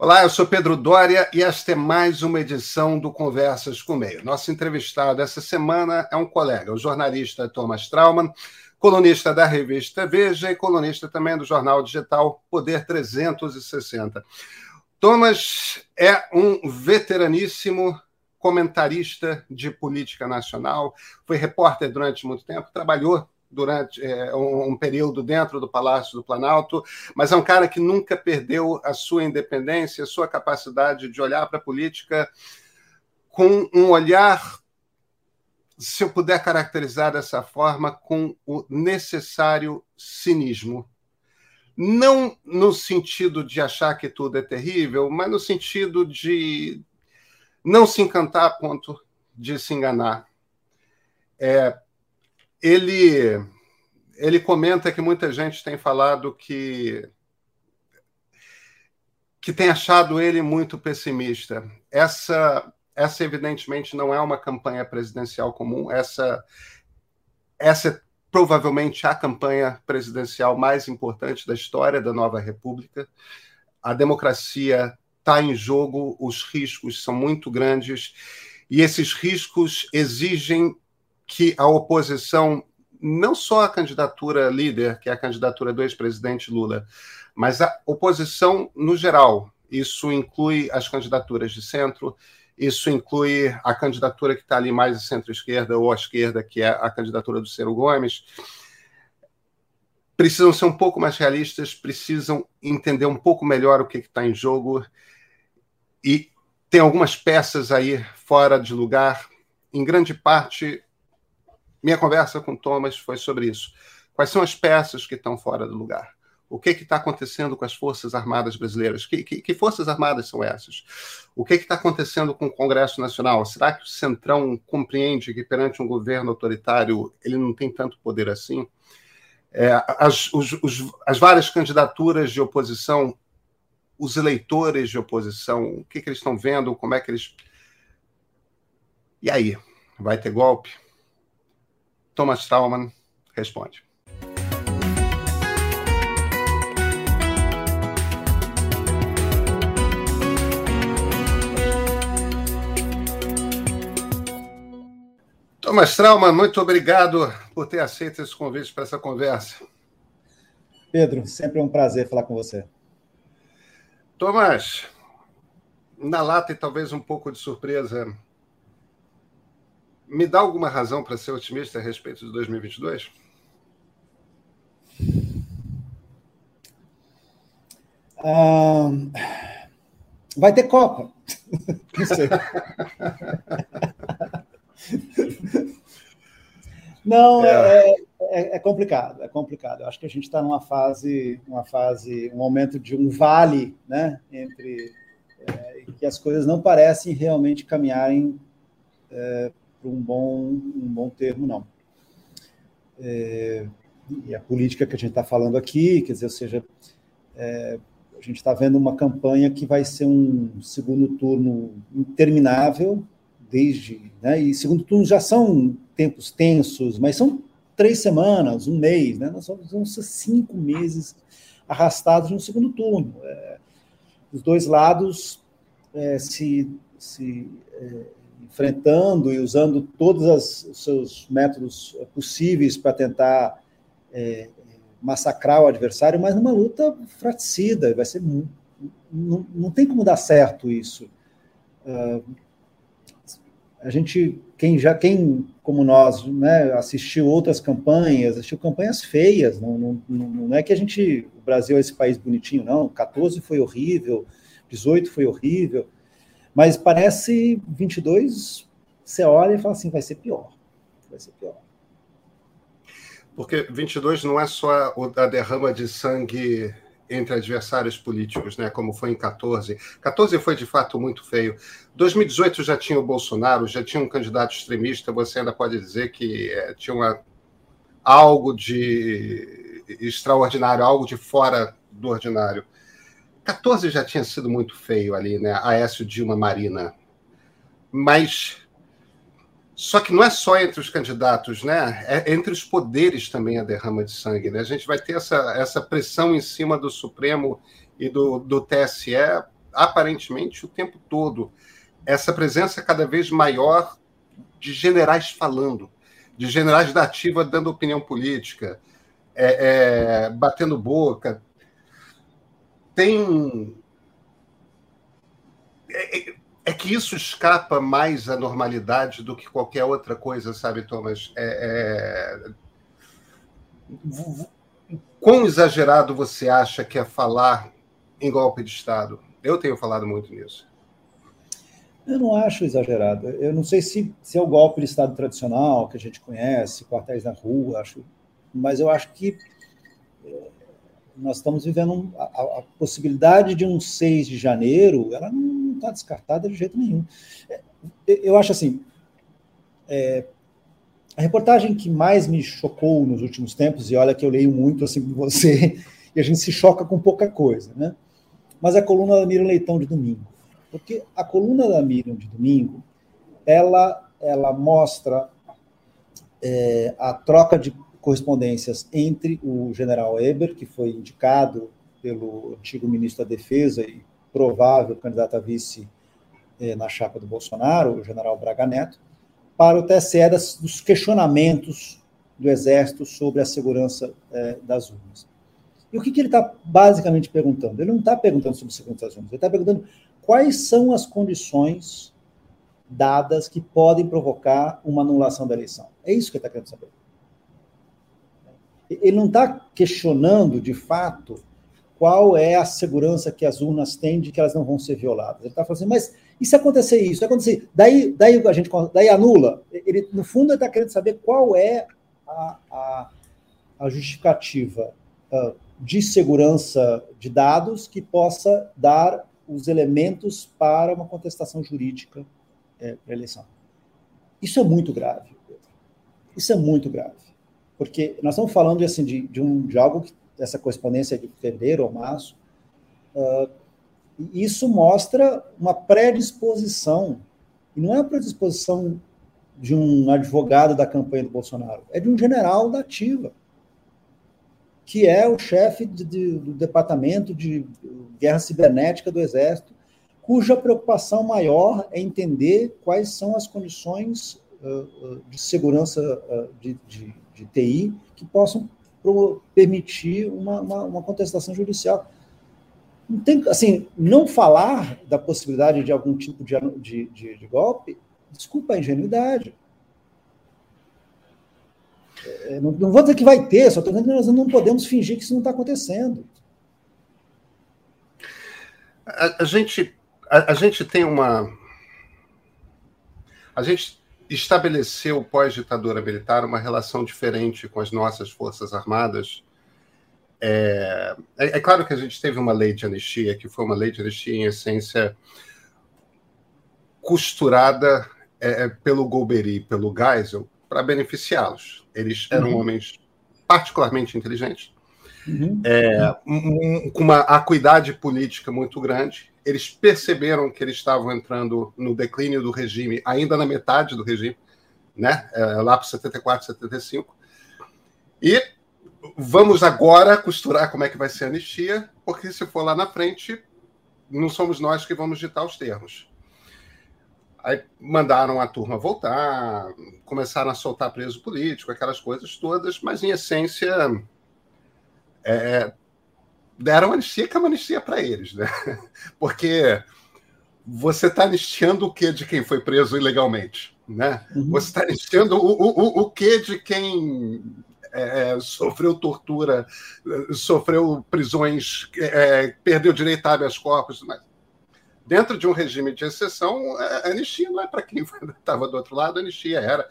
Olá, eu sou Pedro Dória e esta é mais uma edição do Conversas com o Meio. Nosso entrevistado essa semana é um colega, o jornalista Thomas Trauman, colunista da revista Veja e colunista também do jornal digital Poder 360. Thomas é um veteraníssimo comentarista de política nacional, foi repórter durante muito tempo, trabalhou durante é, um, um, período dentro do Palácio do Planalto, mas é um cara que nunca perdeu a sua independência, a sua capacidade de olhar para a política com um olhar, se eu puder caracterizar dessa forma, com o necessário cinismo. Não no sentido de achar que tudo é terrível, mas no sentido de não se encantar a ponto de se enganar. É, ele, ele comenta que muita gente tem falado que que tem achado ele muito pessimista. Essa, essa evidentemente não é uma campanha presidencial comum. Essa, essa é provavelmente a campanha presidencial mais importante da história da nova república. A democracia está em jogo, os riscos são muito grandes e esses riscos exigem que a oposição, não só a candidatura líder, que é a candidatura do ex-presidente Lula, mas a oposição no geral. Isso inclui as candidaturas de centro, isso inclui a candidatura que está ali mais à centro-esquerda ou à esquerda, que é a candidatura do Ciro Gomes. Precisam ser um pouco mais realistas, precisam entender um pouco melhor o que está em jogo. E tem algumas peças aí fora de lugar, em grande parte minha conversa com Thomas foi sobre isso. Quais são as peças que estão fora do lugar? O que está acontecendo com as Forças Armadas brasileiras? Que, que, que Forças Armadas são essas? O que está acontecendo com o Congresso Nacional? Será que o Centrão compreende que perante um governo autoritário ele não tem tanto poder assim? É, as, os, os, as várias candidaturas de oposição, os eleitores de oposição, o que, que eles estão vendo? Como é que eles. E aí? Vai ter golpe? Thomas Stallman responde. Thomas Trauman, muito obrigado por ter aceito esse convite para essa conversa. Pedro, sempre é um prazer falar com você. Thomas, na lata e talvez um pouco de surpresa, me dá alguma razão para ser otimista a respeito de 2022? Ah, vai ter Copa. Não sei. Não, é. É, é, é, complicado, é complicado. Eu acho que a gente está numa fase, uma fase, um momento de um vale, né, entre é, que as coisas não parecem realmente caminharem é, para um bom, um bom termo, não. É, e a política que a gente está falando aqui, quer dizer, ou seja, é, a gente está vendo uma campanha que vai ser um segundo turno interminável, desde. Né, e segundo turno já são tempos tensos, mas são três semanas, um mês, né? Nós vamos ser cinco meses arrastados no segundo turno. É, os dois lados é, se, se é, enfrentando e usando todos os seus métodos possíveis para tentar é, massacrar o adversário, mas numa luta fraticida, vai ser não, não tem como dar certo isso. Uh, a gente, quem já, quem como nós, né, assistiu outras campanhas, assistiu campanhas feias, não, não, não é que a gente, o Brasil é esse país bonitinho, não, 14 foi horrível, 18 foi horrível, mas parece 22, você olha e fala assim, vai ser pior. Vai ser pior. Porque 22 não é só a derrama de sangue entre adversários políticos, né, como foi em 14. 14 foi de fato muito feio. 2018 já tinha o Bolsonaro, já tinha um candidato extremista, você ainda pode dizer que é, tinha uma, algo de extraordinário, algo de fora do ordinário. 14 já tinha sido muito feio ali, né? Aécio Dilma Marina. Mas só que não é só entre os candidatos, né? É entre os poderes também a derrama de sangue. Né? A gente vai ter essa, essa pressão em cima do Supremo e do, do TSE aparentemente o tempo todo essa presença cada vez maior de generais falando, de generais da ativa dando opinião política, é, é, batendo boca. Tem. É, é, é, que isso escapa mais à normalidade do que qualquer outra coisa, sabe, Thomas? É, é quão exagerado você acha que é falar em golpe de Estado? Eu tenho falado muito nisso. Eu não acho exagerado. Eu não sei se, se é o golpe de Estado tradicional que a gente conhece, quartéis na rua, acho, mas eu acho que nós estamos vivendo um, a, a, possibilidade de um 6 de janeiro, ela não está descartada de jeito nenhum. Eh, eu acho assim, é, a reportagem que mais me chocou nos últimos tempos, e olha que eu leio muito assim com você, e a gente se choca com pouca coisa, né? Mas é a coluna da Miriam Leitão de domingo. Porque a coluna da Miriam de domingo, ela, ela mostra é, a troca de correspondências entre o general Eber, que foi indicado pelo antigo ministro da Defesa e provável candidato a vice é, na chapa do Bolsonaro, o general Braga Neto, para o TSE das, dos questionamentos do Exército sobre a segurança é, das urnas. E o que, que ele está basicamente perguntando? Ele não está perguntando sobre a segurança das urnas, ele está perguntando quais são as condições dadas que podem provocar uma anulação da eleição. É isso que ele está querendo saber. Ele não está questionando, de fato, qual é a segurança que as urnas têm de que elas não vão ser violadas. Ele está falando assim, mas e se acontecer isso? Se acontecer, daí, daí a gente daí anula. Ele, no fundo, ele está querendo saber qual é a, a, a justificativa uh, de segurança de dados que possa dar os elementos para uma contestação jurídica é, para a eleição. Isso é muito grave. Isso é muito grave. Porque nós estamos falando assim, de, de, um, de algo que essa correspondência de fevereiro ou março. Uh, isso mostra uma predisposição, e não é uma predisposição de um advogado da campanha do Bolsonaro, é de um general da ativa, que é o chefe de, de, do departamento de guerra cibernética do Exército, cuja preocupação maior é entender quais são as condições uh, de segurança uh, de, de, de, TI que possam permitir uma, uma, uma contestação judicial não tem, assim, não falar da possibilidade de algum tipo de, de, de, de golpe, desculpa a ingenuidade. É, não, não, vou dizer que vai ter, só estou dizendo que nós não podemos fingir que isso não está acontecendo. A, a gente, a, a, gente tem uma. A gente estabeleceu, pós-ditadura militar, uma relação diferente com as nossas Forças Armadas é, é, é, claro que a gente teve uma lei de anistia, que foi uma lei de anistia, em essência, costurada é, é pelo Golbery, pelo Geisel, para beneficiá-los. Eles eram uhum. homens particularmente inteligentes, uhum. é, um, com uma acuidade política muito grande. Eles perceberam que eles estavam entrando no declínio do regime, ainda na metade do regime, né? É, lá para 74, 75. E vamos agora costurar como é que vai ser a anistia, porque se for lá na frente, não somos nós que vamos ditar os termos. Aí mandaram a turma voltar, começaram a soltar preso político, aquelas coisas todas, mas em essência é, deram anistia que é uma anistia para eles, né? Porque você está anistiando o que de quem foi preso ilegalmente, né? Uhum. Você está anistiando o, o, o que de quem é, é, sofreu tortura, sofreu prisões, é, perdeu direito a habeas corpus, mas dentro de um regime de exceção, a anistia não é para quem estava do outro lado, a anistia era.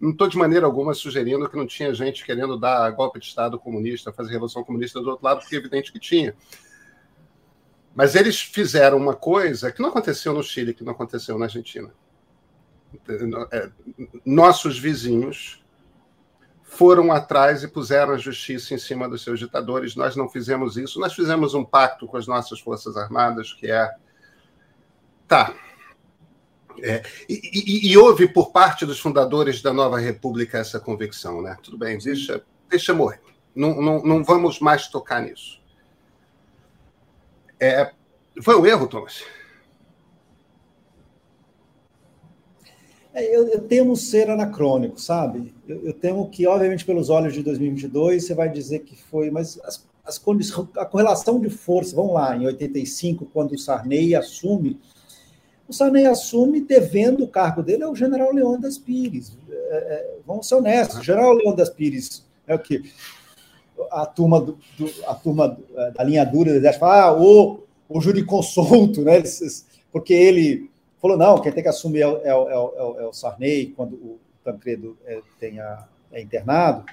Não estou de maneira alguma sugerindo que não tinha gente querendo dar golpe de Estado comunista, fazer revolução comunista do outro lado, porque é evidente que tinha. Mas eles fizeram uma coisa que não aconteceu no Chile, que não aconteceu na Argentina. É, nossos vizinhos foram atrás e puseram a justiça em cima dos seus ditadores. Nós não fizemos isso. Nós fizemos um pacto com as nossas Forças Armadas, que é. Tá. É, e, e, e, houve por parte dos fundadores da nova república essa convicção, né? Tudo bem, deixa, deixa morrer. Não, não, não vamos mais tocar nisso. É, Foi um erro, Thomas? É, eu, eu, temo ser anacrônico, sabe? Eu, eu, temo que, obviamente, pelos olhos de 2022, você vai dizer que foi, mas as, as condições, a correlação de força, vamos lá, em 85, quando o Sarney assume, o Sarney assume devendo o cargo dele ao general Leônidas Pires. É, é, vamos ser honestos, o general Leônidas Pires é o que a turma, do, do, a turma é, da linha dura do exército fala, ah, o, o jurisconsulto, né? porque ele falou, não, quem tem que assumir é, é, é, é o Sarney, quando o Tancredo tenha, é internado,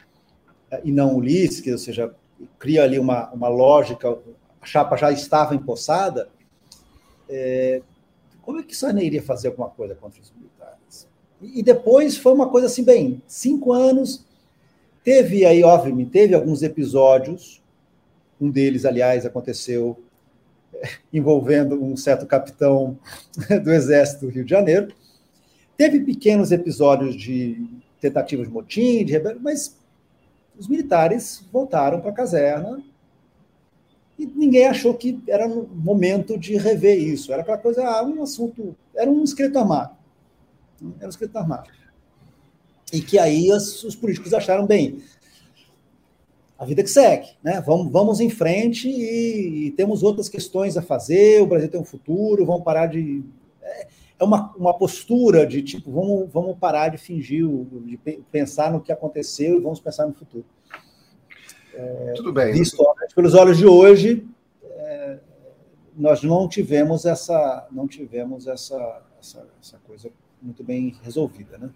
e não o Ulisses, ou seja, cria ali uma, uma lógica, a chapa já estava empossada, é, como é que Sarney iria fazer alguma coisa contra os militares? E, depois foi uma coisa assim, bem, cinco anos, teve aí, obviamente, teve alguns episódios, um deles, aliás, aconteceu envolvendo um certo capitão do Exército do Rio de Janeiro. Teve pequenos episódios de tentativas de motim, de rebelião, mas os militares voltaram para a caserna e ninguém achou que era momento de rever isso. Era aquela coisa, ah, um assunto, era um escrito armado. Era um escrito armado. E que aí os, os políticos acharam, bem, a vida que segue, né? Vamos, vamos em frente e, e, temos outras questões a fazer. O Brasil tem um futuro, vamos parar de. É, é uma, uma postura de tipo, vamos, vamos parar de fingir, de pensar no que aconteceu e vamos pensar no futuro. É, Tudo bem. Visto pelos olhos de hoje, é, nós não tivemos essa, não tivemos essa, essa, essa coisa muito bem resolvida, né?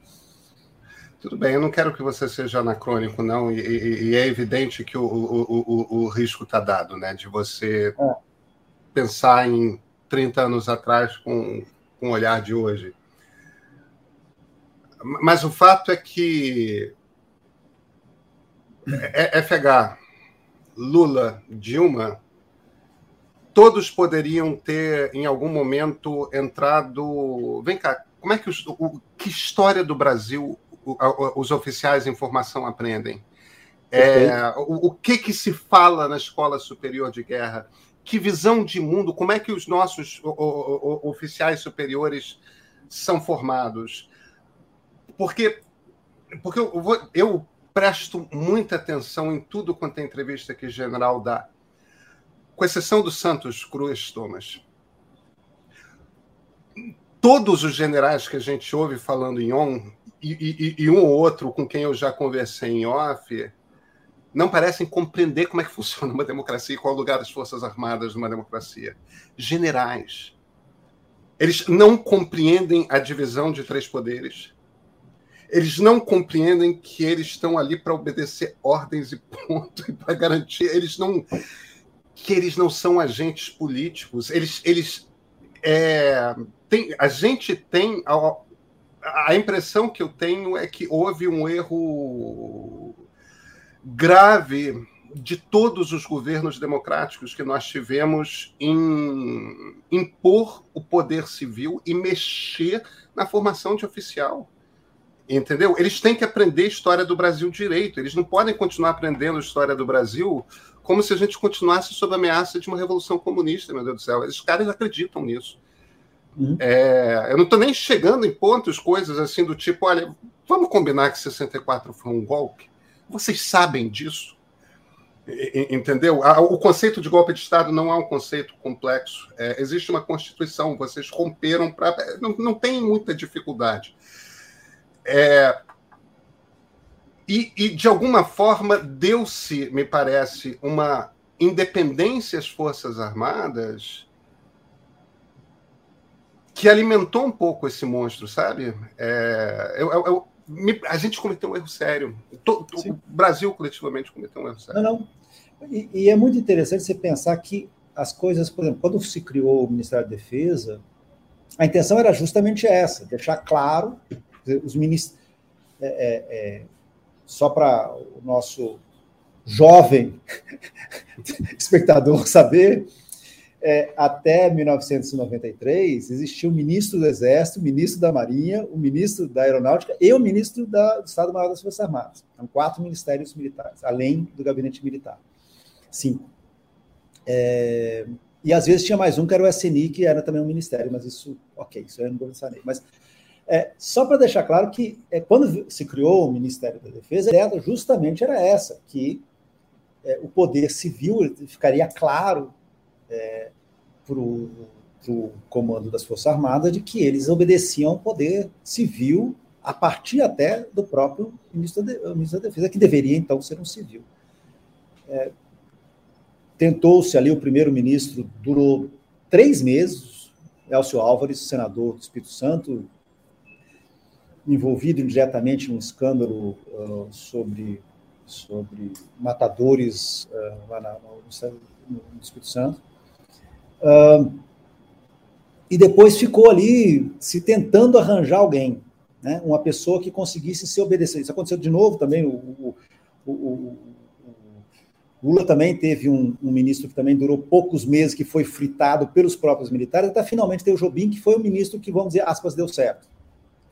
Tudo bem, eu não quero que você seja anacrônico, não, e, e, e é evidente que o, o, o, o risco está dado, né? De você é. pensar em 30 anos atrás com, com o olhar de hoje. Mas o fato é que FH, Lula, Dilma, todos poderiam ter, em algum momento, entrado. Vem cá, como é que os, o, que história do Brasil os oficiais em formação aprendem? É, o, o, que, que se fala na Escola Superior de Guerra? Que visão de mundo? Como é que os nossos o, o, oficiais superiores são formados? Porque, porque eu, vou, eu presto muita atenção em tudo quanto é entrevista que o general dá, com exceção do Santos Cruz, Thomas. Todos os generais que a gente ouve falando em ON, e, e, e, um ou outro com quem eu já conversei em off não parecem compreender como é que funciona uma democracia e qual é o lugar das Forças Armadas numa democracia. Generais. Eles não compreendem a divisão de três poderes. Eles não compreendem que eles estão ali para obedecer ordens e ponto, e para garantir. Eles não. que eles não são agentes políticos. Eles. eles é, tem, a gente tem a impressão que eu tenho é que houve um erro grave de todos os governos democráticos que nós tivemos em impor o poder civil e mexer na formação de oficial. Entendeu? Eles têm que aprender história do Brasil direito. Eles não podem continuar aprendendo história do Brasil como se a gente continuasse sob a ameaça de uma revolução comunista, meu Deus do céu. Esses caras acreditam nisso. Uhum. É, eu não estou nem chegando em pontos, coisas assim do tipo, olha, vamos combinar que 64 foi um golpe? Vocês sabem disso? Entendeu? O conceito de golpe de Estado não é um conceito complexo. É, existe uma Constituição, vocês romperam para. Não, não tem muita dificuldade. É, e, e, de alguma forma, deu-se, me parece, uma independência às Forças Armadas que alimentou um pouco esse monstro, sabe? É, eu, eu, me, a gente cometeu um erro sério. o Brasil coletivamente cometeu um erro sério. Não, não. E, e, é muito interessante você pensar que as coisas, por exemplo, quando se criou o Ministério da Defesa, a intenção era justamente essa, deixar claro os ministros. É, é, é, só para o nosso jovem espectador saber, é, até 1993, existia o ministro do Exército, o ministro da Marinha, o ministro da Aeronáutica e o ministro da, do Estado-Maior das Forças Armadas. São quatro ministérios militares, além do gabinete militar. Cinco. É, e às vezes tinha mais um, que era o SNI, que era também um ministério, mas isso, ok, isso eu não vou pensar nele. Mas é, só para deixar claro que é, quando se criou o Ministério da Defesa, a ideia justamente era essa, que é, o poder civil ficaria claro é, para o comando das Forças Armadas de que eles obedeciam ao poder civil a partir até do próprio ministro da, ministro da Defesa, que deveria então ser um civil. É, Tentou-se ali, o primeiro-ministro durou três meses, Elcio Álvares, senador do Espírito Santo, envolvido indiretamente num escândalo uh, sobre, sobre matadores uh, lá na, no, no, Espírito Santo. Uh, e depois ficou ali se tentando arranjar alguém, né? uma pessoa que conseguisse se obedecer. Isso aconteceu de novo também, o, o, o, Lula também teve um, um, ministro que também durou poucos meses, que foi fritado pelos próprios militares, até finalmente ter o Jobim, que foi o ministro que, vamos dizer, aspas, deu certo.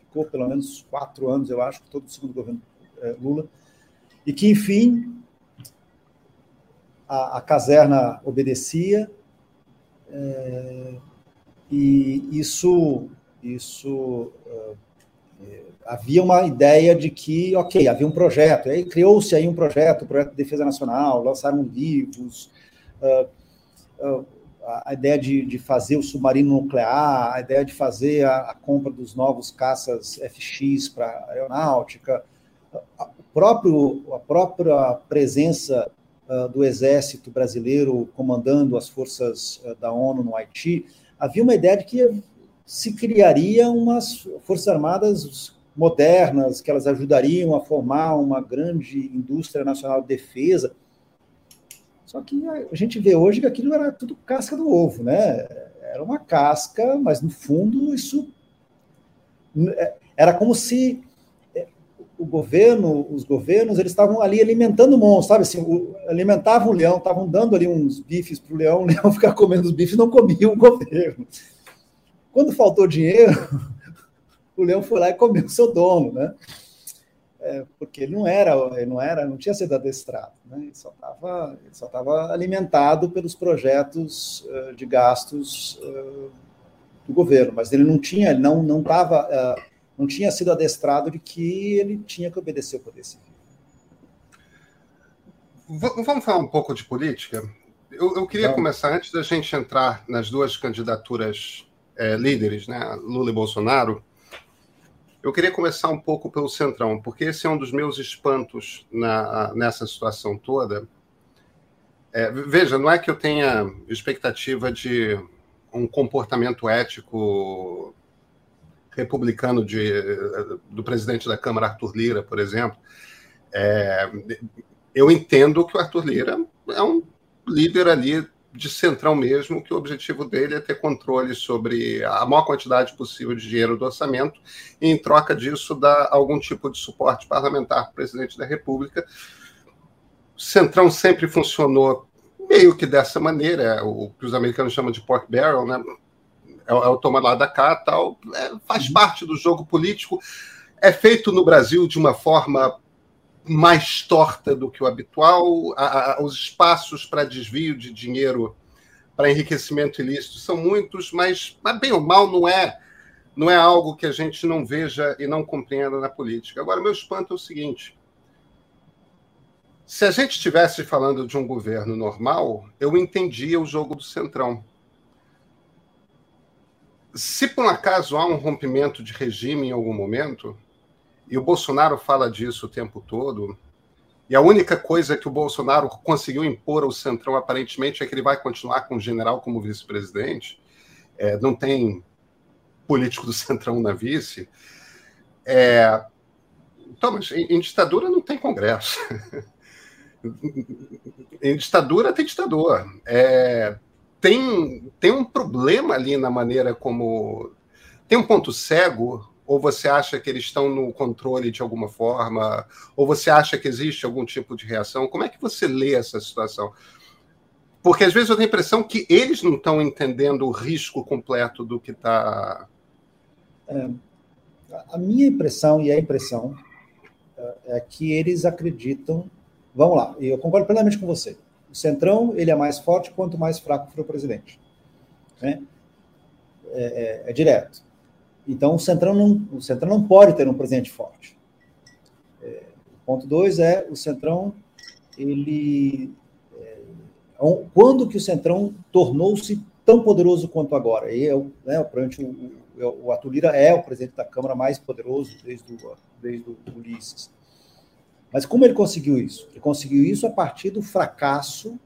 Ficou pelo menos quatro anos, eu acho, todo o segundo governo é, Lula. E que, enfim, a, a caserna obedecia, é, e isso, isso é, havia uma ideia de que, ok, havia um projeto, e aí criou-se aí um projeto, o projeto de defesa nacional, lançaram livros, uh, uh, a ideia de, de, fazer o submarino nuclear, a ideia de fazer a, a compra dos novos caças FX para a aeronáutica, a, próprio, a própria presença uh, do exército brasileiro comandando as forças da ONU no Haiti, havia uma ideia de que se criaria umas forças armadas modernas, que elas ajudariam a formar uma grande indústria nacional de defesa. Só que a gente vê hoje que aquilo era tudo casca do ovo, né? Era uma casca, mas no fundo isso é, era como se é, o governo, os governos, eles estavam ali alimentando o monstro, sabe? Assim, o, alimentavam o leão, estavam dando ali uns bifes para o leão, o leão ficar comendo os bifes, não comia o governo. Quando faltou dinheiro, o leão foi lá e comeu o seu dono, né? É, porque ele não era, ele não era, não tinha sido adestrado, né? Ele só estava, só estava alimentado pelos projetos uh, de gastos uh, do governo, mas ele não tinha, não não estava, uh, não tinha sido adestrado de que ele tinha que obedecer o poder civil. Vamos falar um pouco de política. Eu, eu queria Vamos. começar antes da gente entrar nas duas candidaturas é, líderes, né, Lula e Bolsonaro. Eu queria começar um pouco pelo Centrão, porque esse é um dos meus espantos na, nessa situação toda. É, veja, não é que eu tenha expectativa de um comportamento ético republicano de, do presidente da Câmara, Arthur Lira, por exemplo. É, eu entendo que o Arthur Lira é um líder ali de centrão mesmo, que o objetivo dele é ter controle sobre a maior quantidade possível de dinheiro do orçamento e, em troca disso, dar algum tipo de suporte parlamentar para o presidente da República. O centrão sempre funcionou meio que dessa maneira, é o que os americanos chamam de pork barrel, né? É, é o toma lá da cá, tal, é, faz uhum. parte do jogo político. É feito no Brasil de uma forma mais torta do que o habitual, a, a, os espaços para desvio de dinheiro para enriquecimento ilícito são muitos, mas, mas, bem ou mal não é não é algo que a gente não veja e não compreenda na política. Agora, meu espanto é o seguinte: se a gente estivesse falando de um governo normal, eu entendia o jogo do centrão. Se por um acaso há um rompimento de regime em algum momento, e o Bolsonaro fala disso o tempo todo. E a única coisa que o Bolsonaro conseguiu impor ao Centrão, aparentemente, é que ele vai continuar com o general como vice-presidente. É, não tem político do Centrão na vice. É, então, mas em, em ditadura não tem Congresso. em ditadura tem ditador. É, tem, tem um problema ali na maneira como. Tem um ponto cego ou você acha que eles estão no controle de alguma forma? Ou você acha que existe algum tipo de reação? Como é que você lê essa situação? Porque às vezes eu tenho a impressão que eles não estão entendendo o risco completo do que está. É, a minha impressão e a impressão é, é que eles acreditam. Vamos lá, eu concordo plenamente com você. O centrão ele é mais forte quanto mais fraco for o presidente. né? É, é, é, direto. Então, o Centrão, não, o Centrão não pode ter um presidente forte. É, ponto dois é, o Centrão, ele... É, quando que o Centrão tornou-se tão poderoso quanto agora? E é, né, o, o, o Atulira é o presidente da Câmara mais poderoso desde o, desde o Ulisses. Mas como ele conseguiu isso? Ele conseguiu isso a partir do fracasso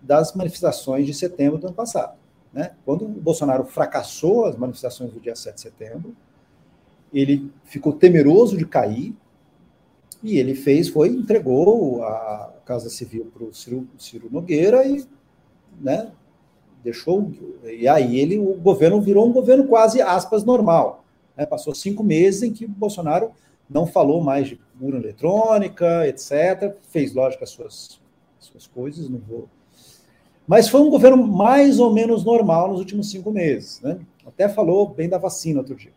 das manifestações de setembro do ano passado. Né? Quando o Bolsonaro fracassou as manifestações do dia 7 de setembro, ele ficou temeroso de cair e ele fez, foi, entregou a Casa Civil para o Ciro, Ciro, Nogueira e né, deixou. E aí ele, o governo virou um governo quase aspas normal. Né? Passou cinco meses em que o Bolsonaro não falou mais de muro eletrônica, etc. Fez, lógico, as suas, suas coisas, não vou. Mas foi um governo mais ou menos normal nos últimos cinco meses. Né? Até falou bem da vacina outro dia.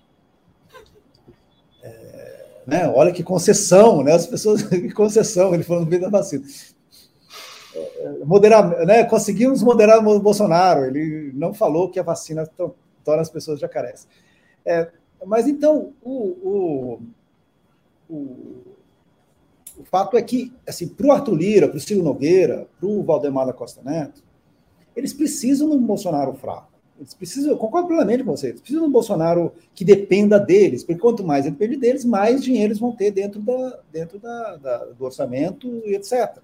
É, né? Olha que concessão, né? As pessoas, que concessão, ele falando bem da vacina. É, moderar, né? Conseguimos moderar o Bolsonaro. Ele não falou que a vacina torna as pessoas jacarés. É, mas então, o, o o, o fato é que, assim, para o Arthur Lira, para o Ciro Nogueira, para o Valdemar da Costa Neto, eles precisam de um Bolsonaro fraco. Eles precisam, eu concordo plenamente com vocês, eles precisam de um Bolsonaro que dependa deles, porque quanto mais depende deles, mais dinheiro eles vão ter dentro, da, dentro da, da, do orçamento e etc.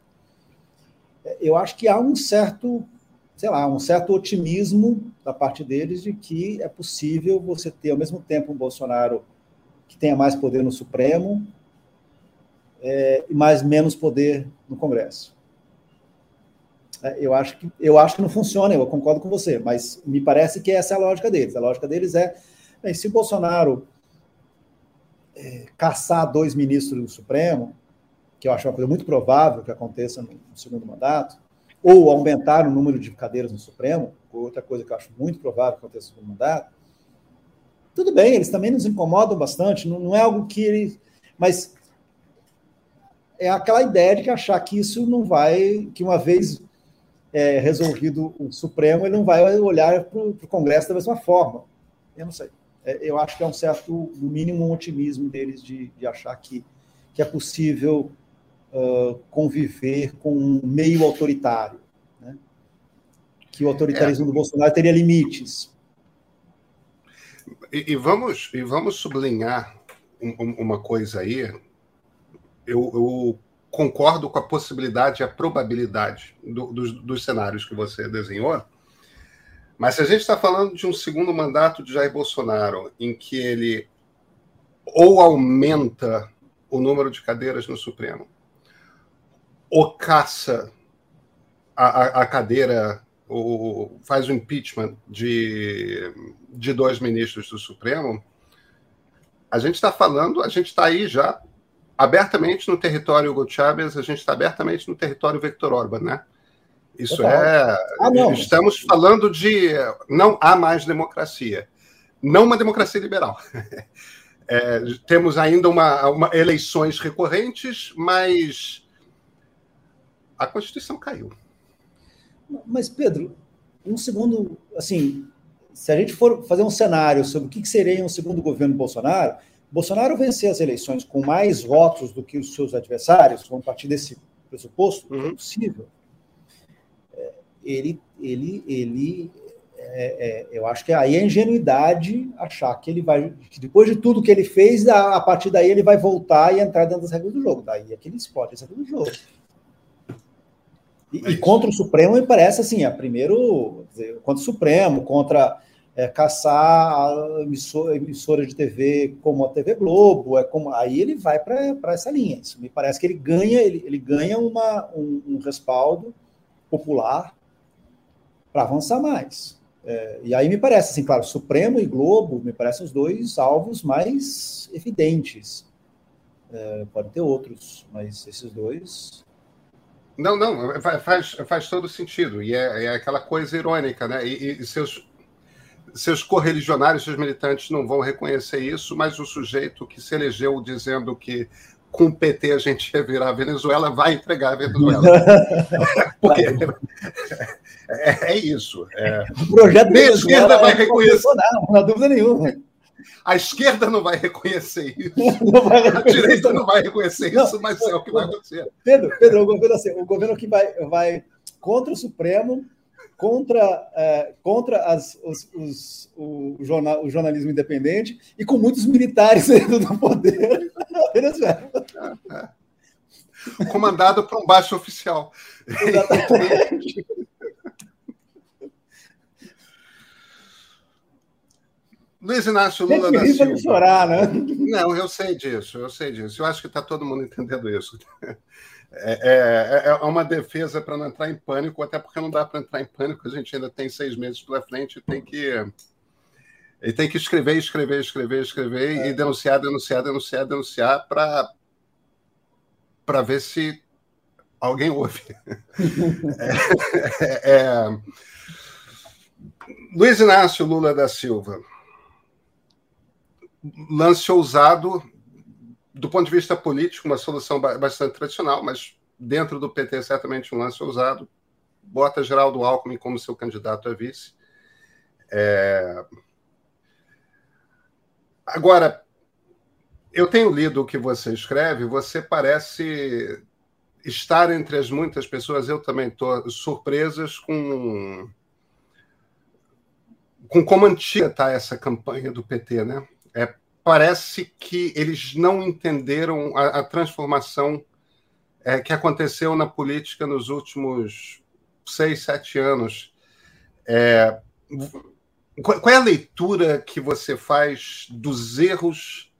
Eu acho que há um certo, sei lá, um certo otimismo da parte deles de que é possível você ter, ao mesmo tempo, um Bolsonaro que tenha mais poder no Supremo é, e mais menos poder no Congresso. É, eu acho que eu acho que não funciona, eu concordo com você, mas me parece que essa é a lógica deles. A lógica deles é, bem, se o Bolsonaro é, caçar dois ministros do Supremo, que eu acho uma coisa muito provável que aconteça no, no segundo mandato, ou aumentar o número de cadeiras no Supremo, outra coisa que eu acho muito provável que aconteça no segundo mandato, tudo bem, eles também nos incomodam bastante, não, não é algo que ele. Mas é aquela ideia de que achar que isso não vai, que uma vez é, resolvido o Supremo, ele não vai olhar para o Congresso da mesma forma. Eu não sei. É, eu acho que é um certo, no mínimo, um otimismo deles de, de achar que, que é possível uh, conviver com um meio autoritário. Né? Que o autoritarismo é. do Bolsonaro teria limites. E, e, vamos, e vamos sublinhar um, uma coisa aí. Eu, eu, concordo com a possibilidade e a probabilidade do, dos, dos cenários que você desenhou. Mas se a gente está falando de um segundo mandato de Jair Bolsonaro, em que ele ou aumenta o número de cadeiras no Supremo, ou caça a, a, cadeira o, faz o impeachment de, de dois ministros do Supremo, a gente está falando, a gente está aí já abertamente no território Hugo Chávez, a gente está abertamente no território Victor Orban, né? Isso é. Ah, estamos falando de. Não há mais democracia. Não uma democracia liberal. É, temos ainda uma, uma, eleições recorrentes, mas a Constituição caiu. Mas, Pedro, um segundo, assim, se a gente for fazer um cenário sobre o que seria um segundo governo Bolsonaro, Bolsonaro vencer as eleições com mais votos do que os seus adversários, vamos partir desse pressuposto, uhum. é possível, é, ele, ele, ele é, é, eu acho que aí é ingenuidade achar que ele vai, que depois de tudo que ele fez, a, a, partir daí ele vai voltar e entrar dentro das regras do jogo. Daí é que ele explode as regras do jogo. E, e, contra o Supremo me parece assim, a primeiro dizer, contra o Supremo, contra é, caçar emissora, emissora de TV como a TV Globo, é como aí ele vai para essa linha. Isso me parece que ele ganha, ele, ele ganha uma, um, um respaldo popular para avançar mais. É, e aí me parece assim, claro, Supremo e Globo me parecem os dois alvos mais evidentes. É, podem ter outros, mas esses dois não, não, faz, faz todo sentido. E é, é aquela coisa irônica, né? E, e, seus, seus correligionários, seus militantes não vão reconhecer isso, mas o sujeito que se elegeu dizendo que com o PT a gente ia virar a Venezuela, vai entregar a Venezuela. Porque é, é isso. É. O projeto Nem a esquerda vai reconhecer. Não, não há dúvida nenhuma. A esquerda não vai reconhecer isso. Vai reconhecer. A direita não vai reconhecer não, isso, mas é o que vai acontecer. Pedro, Pedro o governo, assim, o governo que vai, vai contra o Supremo, contra, é, contra as, os, os, o, jornal, o, jornalismo independente e com muitos militares dentro do poder Venezuela. Comandado por um baixo oficial. Exatamente. Luiz Inácio Lula da Silva. chorar, né? Não, eu sei disso, eu sei disso. Eu acho que está todo mundo entendendo isso. É, é, é uma defesa para não entrar em pânico, até porque não dá para entrar em pânico, a gente ainda tem seis meses pela frente e tem que. E tem que escrever, escrever, escrever, escrever é. e denunciar, denunciar, denunciar, denunciar para para ver se alguém ouve. é, é, Luiz Inácio Lula da Silva lance ousado do ponto de vista político, uma solução bastante tradicional, mas dentro do PT certamente um lance ousado. Bota Geraldo Alckmin como seu candidato a vice. É... Agora, eu tenho lido o que você escreve, você parece estar entre as muitas pessoas, eu também estou surpresas com com como antiga está essa campanha do PT, né? É, parece que eles não entenderam a, a transformação é, que aconteceu na política nos últimos seis, sete anos. É, qual é a leitura que você faz dos erros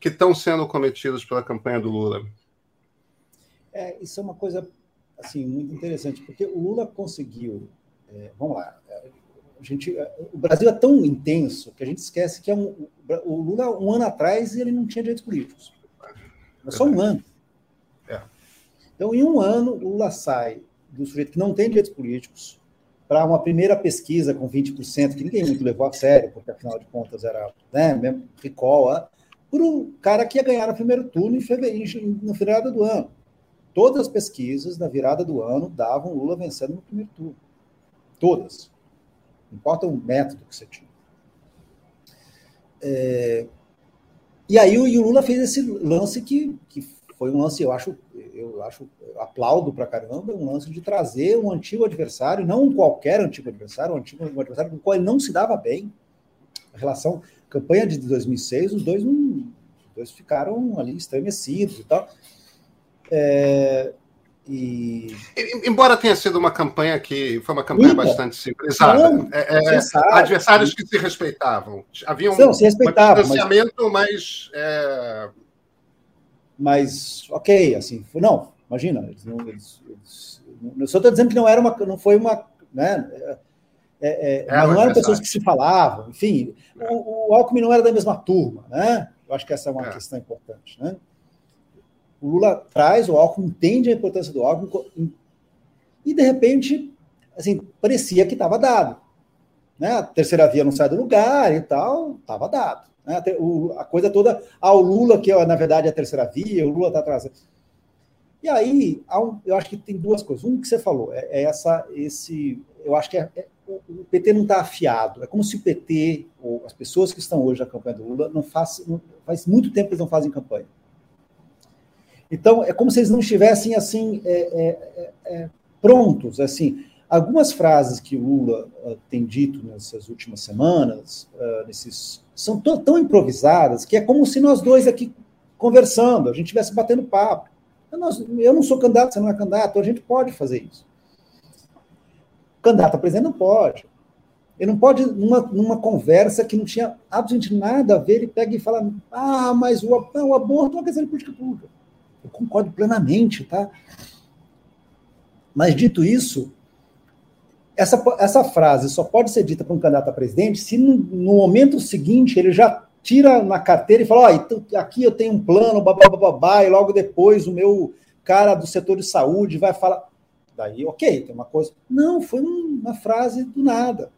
que estão sendo cometidos pela campanha do Lula? É, isso é uma coisa assim muito interessante, porque o Lula conseguiu, é, vamos lá, a gente, o Brasil é tão intenso que a gente esquece que é um, o Lula, um ano atrás, ele não tinha direitos políticos. É só um ano. É. Então, em um ano, o Lula sai do sujeito que não tem direitos políticos para uma primeira pesquisa com 20%, que ninguém muito levou a sério, porque afinal de contas era né, mesmo recall, por um cara que ia ganhar no primeiro turno em fevereiro, no final do ano. Todas as pesquisas da virada do ano davam Lula vencendo no primeiro turno. Todas. Importa o método que você tinha. É, e aí o, Lula fez esse lance que, que foi um lance, eu acho, eu acho, eu aplaudo pra caramba, um lance de trazer um antigo adversário, não qualquer antigo adversário, um antigo um adversário com o qual ele não se dava bem. A relação, campanha de 2006, os dois, não, os dois ficaram ali estremecidos e tal. É, e... Embora tenha sido uma campanha que foi uma campanha bastante civilizada, é, é, adversários que se respeitavam. Havia um, não, se respeitavam, um distanciamento, mas. mas, é... mas ok, assim, não, imagina, eles não, eles, eles, eu só estou dizendo que não era uma, não foi uma, né, é, é não eram pessoas que se falavam, enfim, o, o Alckmin não era da mesma turma, né? Eu acho que essa é uma é. questão importante, né? O Lula traz, o Alckmin entende a importância do Alckmin e, de repente, assim, parecia que estava dado. Né? A terceira via não sai do lugar e tal, estava dado. Né? A coisa toda ao Lula, que é, na verdade, a terceira via, o Lula está atrás. E aí, eu acho que tem duas coisas. Um que você falou, é, é essa, esse. Eu acho que é, é, o PT não está afiado. É como se o PT, ou as pessoas que estão hoje na campanha do Lula, não faz, faz muito tempo que eles não fazem campanha. Então, é como se eles não estivessem assim é, é, é, é prontos. Assim, algumas frases que o Lula uh, tem dito nessas últimas semanas, uh, nesses, são tão improvisadas que é como se nós dois aqui conversando, a gente estivesse batendo papo. Eu não sou candidato, você não é candidato, a gente pode fazer isso. candidato a presidente não pode. Ele não pode, numa, numa conversa que não tinha absolutamente nada a ver, ele pega e fala: ah, mas o, o aborto é uma questão de política pública. Eu concordo plenamente, tá? Mas dito isso, essa, essa frase só pode ser dita para um candidato a presidente se no, no momento seguinte ele já tira na carteira e fala: oh, aqui eu tenho um plano, babá, e logo depois o meu cara do setor de saúde vai falar. Daí, ok, tem uma coisa. Não, foi uma frase do nada.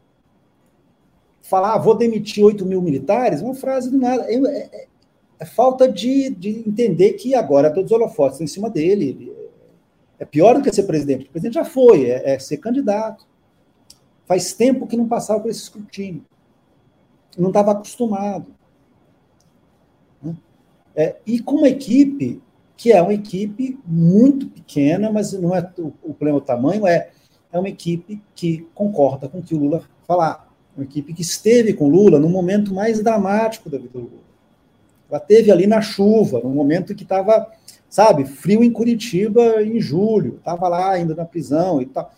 Falar, ah, vou demitir 8 mil militares, uma frase do nada. É, é, é falta de, de entender que agora todos os holofotes estão em cima dele. É pior do que ser presidente. O presidente já foi, é, é ser candidato. Faz tempo que não passava por esse escrutínio. Não estava acostumado. Né? É, e com uma equipe que é uma equipe muito pequena, mas não é o, o problema do tamanho, é, é uma equipe que concorda com o que o Lula falar. Uma equipe que esteve com o Lula no momento mais dramático da vida do Lula. Ela teve ali na chuva, no momento que estava, sabe, frio em Curitiba em julho, estava lá ainda na prisão e tal.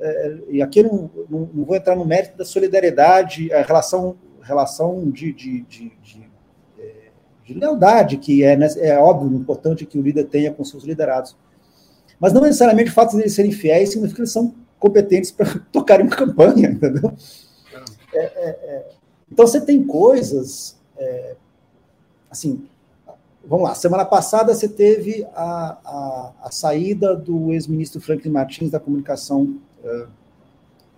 É, e aqui não, não, não, vou entrar no mérito da solidariedade, a relação, relação de, de, de, de de lealdade, que é, né, é óbvio, importante que o líder tenha com seus liderados. Mas não necessariamente o fato de eles serem fiéis significa que eles são competentes para tocarem uma campanha, entendeu? É, é, é. Então você tem coisas, é, assim, vamos lá, semana passada você teve a, a, a saída do ex-ministro Franklin Martins da comunicação é,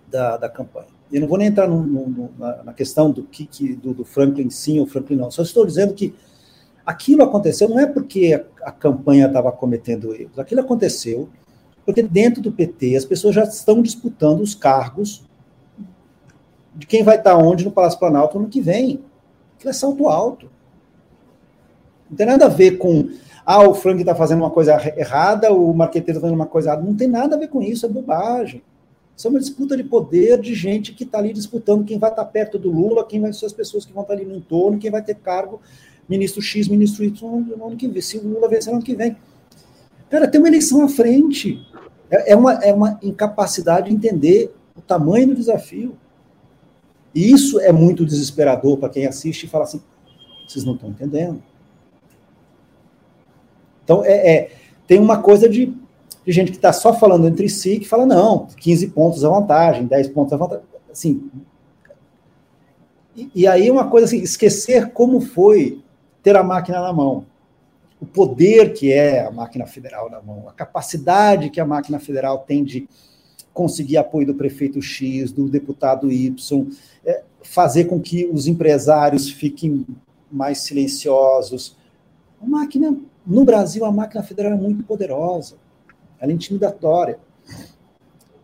da, da campanha. Eu não vou nem entrar no, no, na, na, questão do que, que do, do Franklin sim ou Franklin não, só estou dizendo que Aquilo aconteceu não é porque a, a campanha estava cometendo erros, aquilo aconteceu porque dentro do PT as pessoas já estão disputando os cargos de quem vai estar onde no Palácio Planalto no que vem. Aquilo é salto alto. Não tem nada a ver com ah, o Frank está fazendo uma coisa errada, o marqueteiro está fazendo uma coisa errada. Não tem nada a ver com isso, é bobagem. Isso é uma disputa de poder de gente que está ali disputando quem vai estar perto do Lula, quem vai ser as pessoas que vão estar ali no entorno, quem vai ter cargo ministro X, ministro Y no ano que vem, se o Lula vencer no ano que vem. Cara, tem uma eleição à frente. É, é, uma, é uma incapacidade de entender o tamanho do desafio. E isso é muito desesperador para quem assiste e fala assim: vocês não estão entendendo. Então, é, é tem uma coisa de, de gente que está só falando entre si, que fala: não, 15 pontos a vantagem, 10 pontos a vantagem. Assim, e, e aí uma coisa assim, esquecer como foi ter a máquina na mão. O poder que é a máquina federal na mão, a capacidade que a máquina federal tem de conseguir apoio do prefeito X, do deputado Y, é, fazer com que os empresários fiquem mais silenciosos. A máquina, no Brasil, a máquina federal é muito poderosa, ela é intimidatória.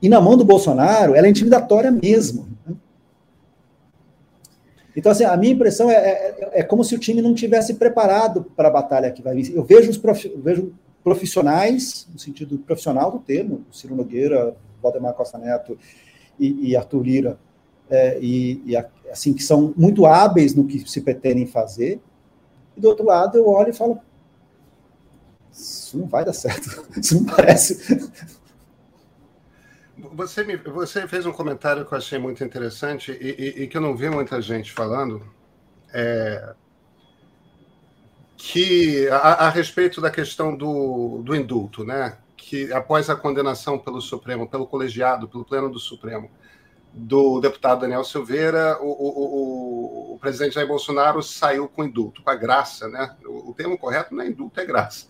E na mão do Bolsonaro, ela é intimidatória mesmo. Né? Então, assim, a minha impressão é, é, é como se o time não tivesse preparado para a batalha que vai vir. Eu vejo, os prof, eu vejo profissionais, no sentido profissional do termo, Ciro Nogueira, Valdemar Costa Neto e, e Arthur Lira, é, e, e, assim, que são muito hábeis no que se pretendem fazer. E do outro lado, eu olho e falo: Isso não vai dar certo. Isso não parece. Você, me, você fez um comentário que eu achei muito interessante e, e, e que eu não vi muita gente falando, é, que a, a, respeito da questão do, do indulto, né? Que após a condenação pelo Supremo, pelo colegiado, pelo pleno do Supremo, do deputado Daniel Silveira, o, o, o, presidente Jair Bolsonaro saiu com indulto, com a graça, né? O, o termo correto não é indulto, é graça.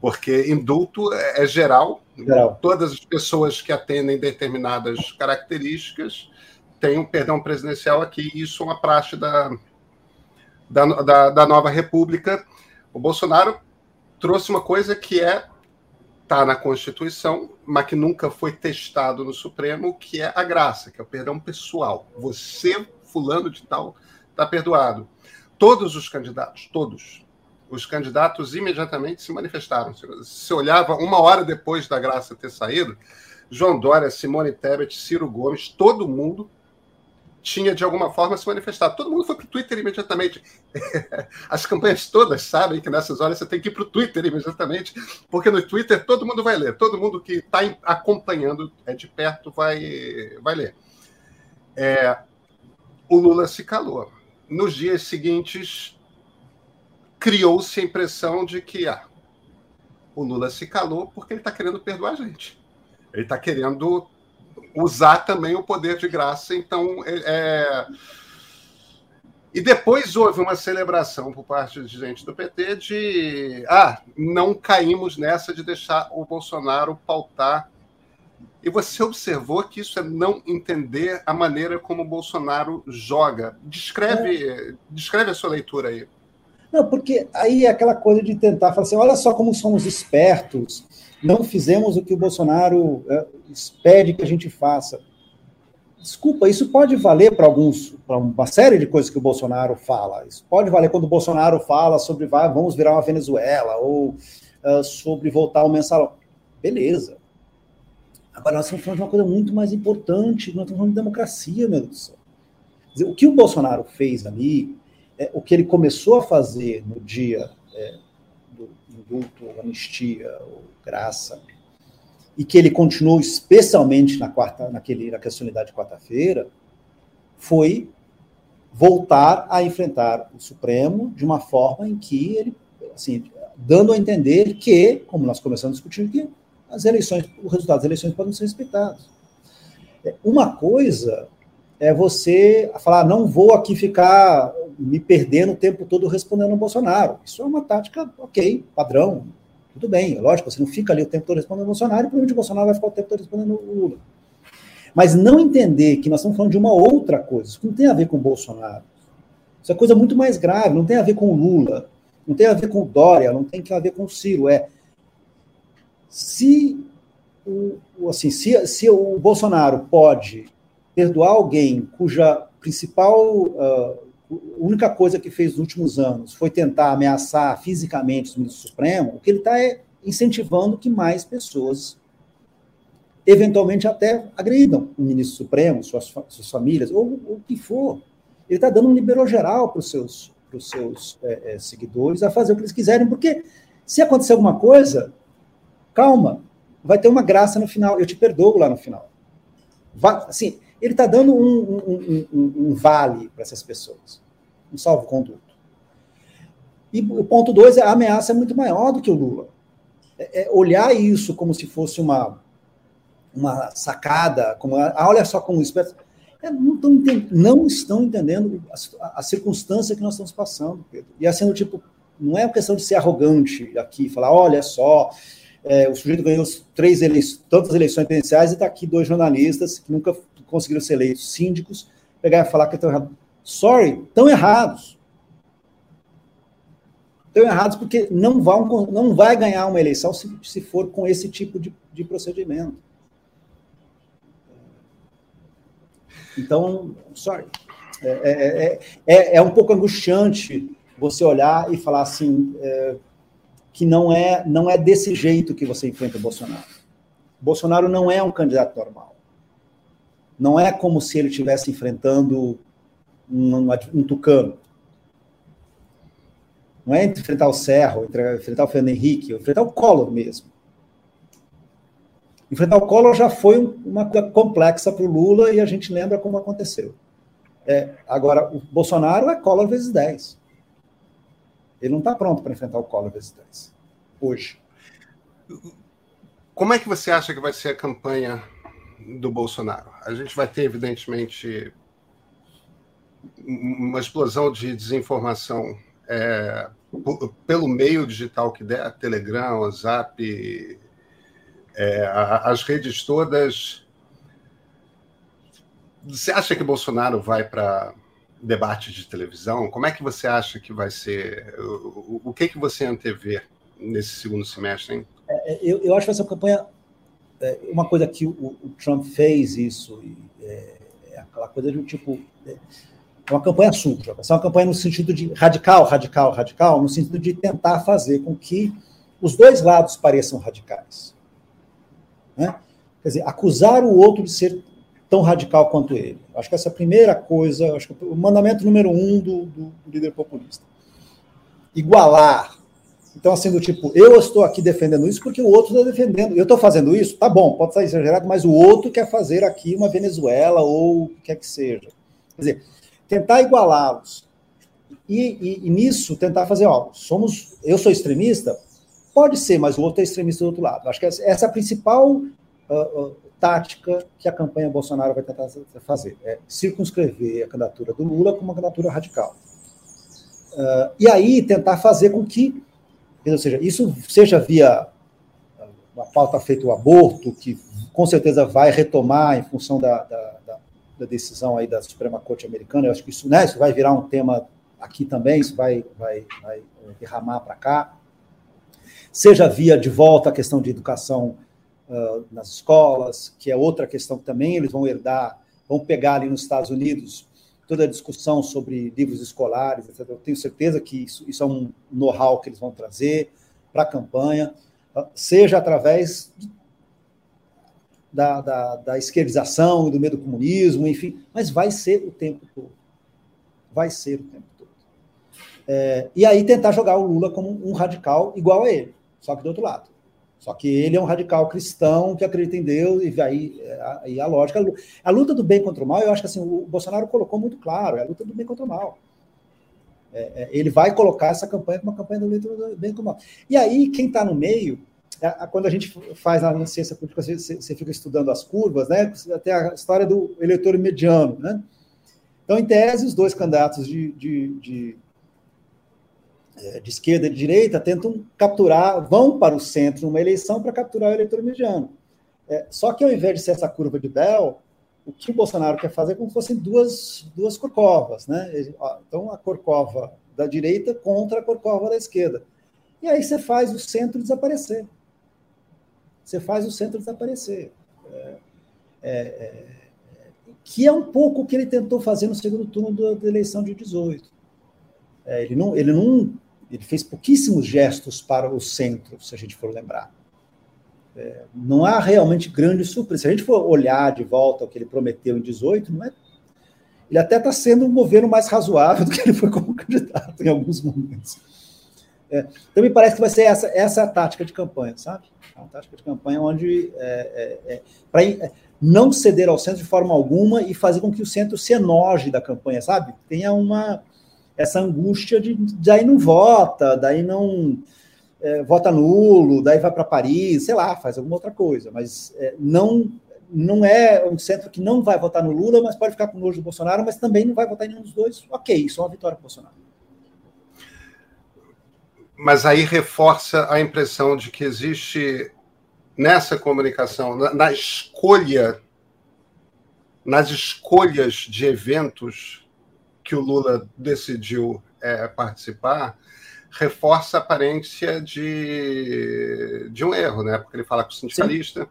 Porque indulto é, é geral, geral, todas as pessoas que atendem determinadas características têm um perdão presidencial aqui, isso é uma praxe da, da, da, da nova república. O Bolsonaro trouxe uma coisa que é está na Constituição, mas que nunca foi testado no Supremo, que é a graça, que é o perdão pessoal. Você, fulano de tal, está perdoado. Todos os candidatos, todos, os candidatos imediatamente se manifestaram. Se olhava uma hora depois da graça ter saído, João Dória, Simone Tebet, Ciro Gomes, todo mundo tinha de alguma forma se manifestado. Todo mundo foi para o Twitter imediatamente. As campanhas todas sabem que nessas horas você tem que ir para o Twitter imediatamente, porque no Twitter todo mundo vai ler, todo mundo que está acompanhando é de perto vai, vai ler. É, o Lula se calou. Nos dias seguintes, criou-se a impressão de que ah, o Lula se calou porque ele está querendo perdoar a gente. Ele está querendo usar também o poder de graça. Então, é, é... E depois houve uma celebração por parte de gente do PT de ah, não caímos nessa de deixar o Bolsonaro pautar. E você observou que isso é não entender a maneira como o Bolsonaro joga. Descreve, é. descreve a sua leitura aí. Não, porque aí é aquela coisa de tentar falar assim: olha só como somos espertos, não fizemos o que o Bolsonaro é, pede que a gente faça. Desculpa, isso pode valer para alguns, para uma série de coisas que o Bolsonaro fala. Isso pode valer quando o Bolsonaro fala sobre vai, vamos virar uma Venezuela ou uh, sobre voltar ao mensalão. Beleza. Agora nós estamos falando de uma coisa muito mais importante, nós estamos falando de democracia, meu Deus do céu. Dizer, o que o Bolsonaro fez ali, é, o que ele começou a fazer no dia é, do indulto, anistia, ou graça, e que ele continuou especialmente na quarta, naquele, naquela solenidade de quarta-feira, foi voltar a enfrentar o Supremo de uma forma em que ele, assim, dando a entender que, como nós começamos a discutir que as eleições, o resultado das eleições podem ser respeitados. É, uma coisa é você falar, não vou aqui ficar me perdendo o tempo todo respondendo ao Bolsonaro. Isso é uma tática, ok, padrão, tudo bem, lógico, você não fica ali o tempo todo respondendo o Bolsonaro, e provavelmente o Bolsonaro vai ficar o tempo todo respondendo o Lula. Mas não entender que nós estamos falando de uma outra coisa, isso não tem a ver com o Bolsonaro. Isso é coisa muito mais grave, não tem a ver com o Lula, não tem a ver com o Dória, não tem a ver com o Ciro. É se o, assim, se, se o Bolsonaro pode perdoar alguém cuja principal uh, única coisa que fez nos últimos anos foi tentar ameaçar fisicamente o ministro Supremo, o que ele está é incentivando que mais pessoas eventualmente até agridam o ministro Supremo, suas, suas famílias, ou o que for. Ele está dando um liberou geral para os seus, pros seus é, é, seguidores a fazer o que eles quiserem, porque se acontecer alguma coisa, calma, vai ter uma graça no final, eu te perdoo lá no final. Vai, assim, ele está dando um, um, um, um vale para essas pessoas um salvo-conduto. E o ponto dois é a ameaça é muito maior do que o Lula. É, é olhar isso como se fosse uma, uma sacada, como ah, olha só como isso. É, não, não, estão entendendo a, a, circunstância que nós estamos passando, Pedro. E assim, tipo, não é uma questão de ser arrogante aqui, falar, olha só, é, o sujeito ganhou três eleições, tantas eleições presidenciais e está aqui dois jornalistas que nunca conseguiram ser eleitos, síndicos, pegar e falar que estão errados. Sorry, estão errados. Estão errados porque não, vão, não vai ganhar uma eleição se, se for com esse tipo de, de procedimento. Então, sorry. É, é, é, é, é um pouco angustiante você olhar e falar assim é, que não é, não é desse jeito que você enfrenta o Bolsonaro. Bolsonaro não é um candidato normal. Não é como se ele estivesse enfrentando um, um tucano. Não é enfrentar o Serro, enfrentar o Fernando Henrique, enfrentar o Collor mesmo. Enfrentar o Collor já foi uma coisa complexa para o Lula e a gente lembra como aconteceu. É, agora, o Bolsonaro é Collor vezes 10. Ele não está pronto para enfrentar o Collor vezes 10. Hoje. Como é que você acha que vai ser a campanha do Bolsonaro? A gente vai ter, evidentemente, uma explosão de desinformação é, pelo meio digital que der, Telegram, WhatsApp, é, as redes todas. Você acha que Bolsonaro vai para debate de televisão? Como é que você acha que vai ser? O, o que, que você antevê nesse segundo semestre? Hein? É, eu, eu, acho que essa campanha, é, uma coisa que o, o Trump fez isso, é, é aquela coisa de um tipo é, é uma campanha suja, ser uma campanha no sentido de radical, radical, radical, no sentido de tentar fazer com que os dois lados pareçam radicais. Né? Quer dizer, acusar o outro de ser tão radical quanto ele. Acho que essa é a primeira coisa, acho que o mandamento número um do, do líder populista. Igualar. Então, assim, do tipo, eu estou aqui defendendo isso porque o outro está defendendo. Eu estou fazendo isso? Tá bom, pode estar exagerado, mas o outro quer fazer aqui uma Venezuela ou o que quer que seja. Quer dizer, tentar igualá-los. E, e, e, nisso tentar fazer, ó, somos, eu sou extremista, pode ser, mas o outro é extremista do outro lado. Acho que essa é a principal uh, uh, tática que a campanha Bolsonaro vai tentar fazer, é circunscrever a candidatura do Lula como uma candidatura radical. Uh, e aí tentar fazer com que, ou seja, isso seja via uma pauta feita o aborto, que com certeza vai retomar em função da, da da decisão aí da Suprema Corte Americana, eu acho que isso, né, isso vai virar um tema aqui também, isso vai, vai, vai derramar para cá, seja via de volta a questão de educação uh, nas escolas, que é outra questão que também eles vão herdar, vão pegar ali nos Estados Unidos toda a discussão sobre livros escolares, etc. Eu tenho certeza que isso, isso é um know-how que eles vão trazer para a campanha, uh, seja através da, da, da esquerdização e do medo do comunismo, enfim, mas vai ser o tempo todo. Vai ser o tempo todo. É, e aí tentar jogar o Lula como um radical igual a ele, só que do outro lado. Só que ele é um radical cristão que acredita em Deus, e aí, aí a lógica. A luta do bem contra o mal, eu acho que assim, o Bolsonaro colocou muito claro: é a luta do bem contra o mal. É, é, ele vai colocar essa campanha como uma campanha do bem contra o mal. E aí, quem está no meio é, quando a gente faz na ciência política, você, você fica estudando as curvas, né? Até a história do eleitor mediano, né? Então, em tese, os dois candidatos de, de, de, é, de esquerda e de direita tentam capturar, vão para o centro numa eleição para capturar o eleitor mediano. É, só que ao invés de ser essa curva de Bell, o que o Bolsonaro quer fazer é como se fossem duas, duas corcovas, né? Então, a corcova da direita contra a corcova da esquerda. E aí você faz o centro desaparecer você faz o centro desaparecer. É, é, é, que é um pouco o que ele tentou fazer no segundo turno da, da eleição de 18. É, ele, não, ele não. Ele fez pouquíssimos gestos para o centro, se a gente for lembrar. É, não há realmente grande surpresa. Se a gente for olhar de volta o que ele prometeu em 18, não é ele até está sendo um governo mais razoável do que ele foi como candidato em alguns momentos. É, então, me parece que vai ser essa, essa a tática de campanha, sabe? É uma tática de campanha onde é, é, é para não ceder ao centro de forma alguma e fazer com que o centro se enoje da campanha, sabe? Tenha uma essa angústia de daí não vota, daí não é, vota nulo, daí vai para Paris, sei lá, faz alguma outra coisa, mas é, não não é um centro que não vai votar no Lula, mas pode ficar com nojo do Bolsonaro, mas também não vai votar em nenhum dos dois. Ok, isso é uma vitória para o Bolsonaro mas aí reforça a impressão de que existe nessa comunicação, na, na escolha, nas escolhas de eventos que o Lula decidiu é, participar, reforça a aparência de, de um erro, né? Porque ele fala com o sindicalista,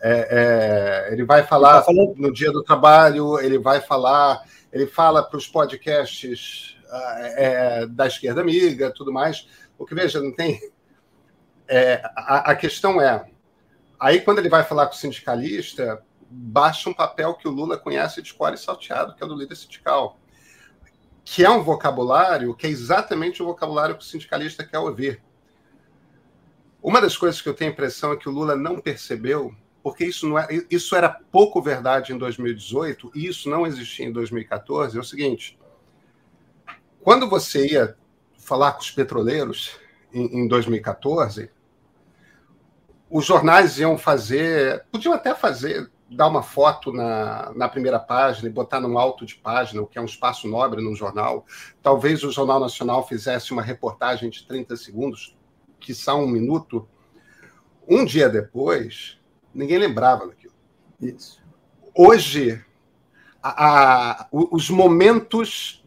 é, é, ele vai falar ele tá no dia do trabalho, ele vai falar, ele fala para os podcasts é, da esquerda amiga, tudo mais. O que veja, não tem. É, a, a, questão é. Aí, quando ele vai falar com o sindicalista, baixa um papel que o Lula conhece de cor e salteado, que é do líder sindical. Que é um vocabulário que é exatamente o vocabulário que o sindicalista quer ouvir. Uma das coisas que eu tenho a impressão é que o Lula não percebeu, porque isso, não é, isso era pouco verdade em 2018 e isso não existia em 2014, é o seguinte: quando você ia falar com os petroleiros em, em 2014, os jornais iam fazer, podiam até fazer, dar uma foto na, na primeira página e botar num alto de página, o que é um espaço nobre num jornal. Talvez o Jornal Nacional fizesse uma reportagem de 30 segundos, que são um minuto. Um dia depois, ninguém lembrava daquilo. Isso. Hoje, a, a, os momentos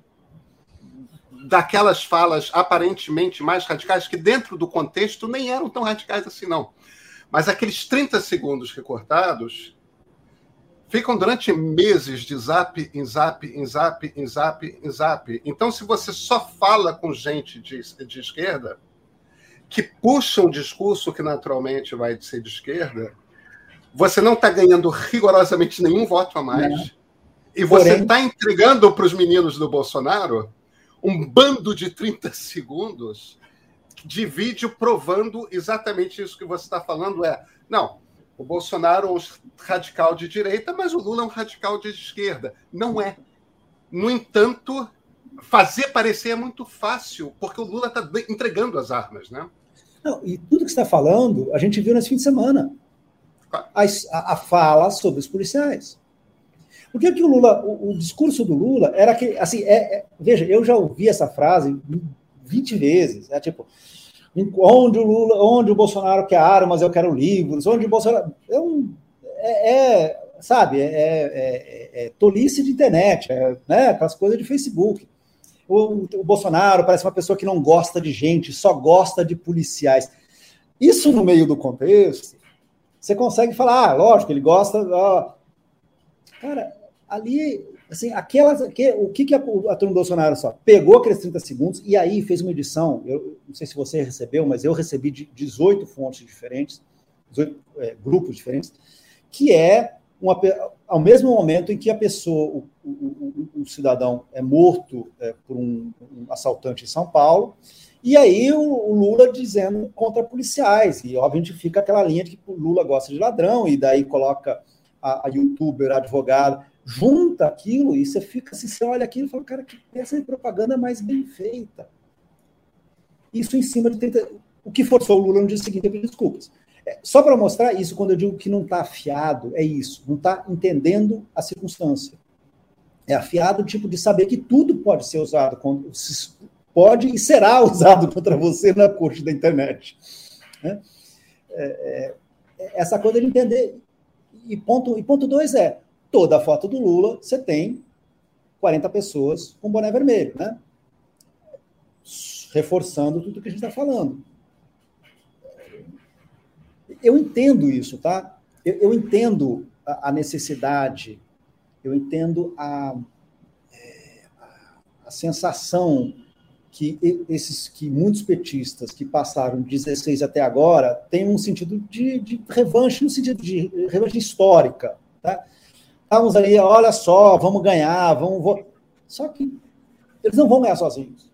daquelas falas aparentemente mais radicais, que dentro do contexto nem eram tão radicais assim, não. Mas aqueles 30 segundos recortados ficam durante meses de zap em zap, em zap, em zap, em zap. Então, se você só fala com gente de, de esquerda, que puxa um discurso que naturalmente vai ser de esquerda, você não está ganhando rigorosamente nenhum voto a mais. Não. E você está entregando para os meninos do Bolsonaro um bando de 30 segundos de vídeo provando exatamente isso que você está falando. É, não, o Bolsonaro é um radical de direita, mas o Lula é um radical de esquerda. Não é. No entanto, fazer parecer é muito fácil, porque o Lula está entregando as armas, né? Não, e tudo que está falando, a gente viu nesse fim de semana. A, a, fala sobre os policiais. Por que, que o Lula, o, o, discurso do Lula era que, assim, é, é, veja, eu já ouvi essa frase 20 vezes, é tipo, onde o Lula, onde o Bolsonaro quer armas, eu quero livros, onde o Bolsonaro. É, um, é, é sabe, é, é, é, tolice de internet, é, né, aquelas coisas de Facebook. o, o Bolsonaro parece uma pessoa que não gosta de gente, só gosta de policiais. Isso no meio do contexto, você consegue falar, ah, lógico, ele gosta. Ó. Cara, ali, assim, aquelas. Que, o que, que a, a turma do Bolsonaro só pegou aqueles 30 segundos e aí fez uma edição. Eu não sei se você recebeu, mas eu recebi de 18 fontes diferentes, 18 é, grupos diferentes, que é uma, ao mesmo momento em que a pessoa, o, o, o, o cidadão é morto é, por um, um, assaltante em São Paulo, e aí o, Lula dizendo contra policiais, e obviamente fica aquela linha de que o Lula gosta de ladrão, e daí coloca a, a youtuber, a advogada, junta aquilo, e você fica assim, você olha aquilo e fala, cara, que peça de propaganda mais bem feita. Isso em cima de 30... O que forçou o Lula no dia seguinte a pedir desculpas. É, só para mostrar isso, quando eu digo que não está afiado, é isso, não está entendendo a circunstância. É afiado tipo de saber que tudo pode ser usado, contra, pode e será usado contra você na corte da internet. Né? É, é, essa coisa de entender. E ponto, e ponto dois é: toda a foto do Lula, você tem 40 pessoas com boné vermelho, né? Reforçando tudo que a gente está falando eu entendo isso, tá? Eu, eu entendo a, a, necessidade, eu entendo a, é, a sensação que esses que muitos petistas que passaram 16 até agora têm um sentido de, de revanche, no sentido de revanche histórica. Tá? Estávamos aí, olha só, vamos ganhar, vamos. vamos. Só que eles não vão ganhar sozinhos.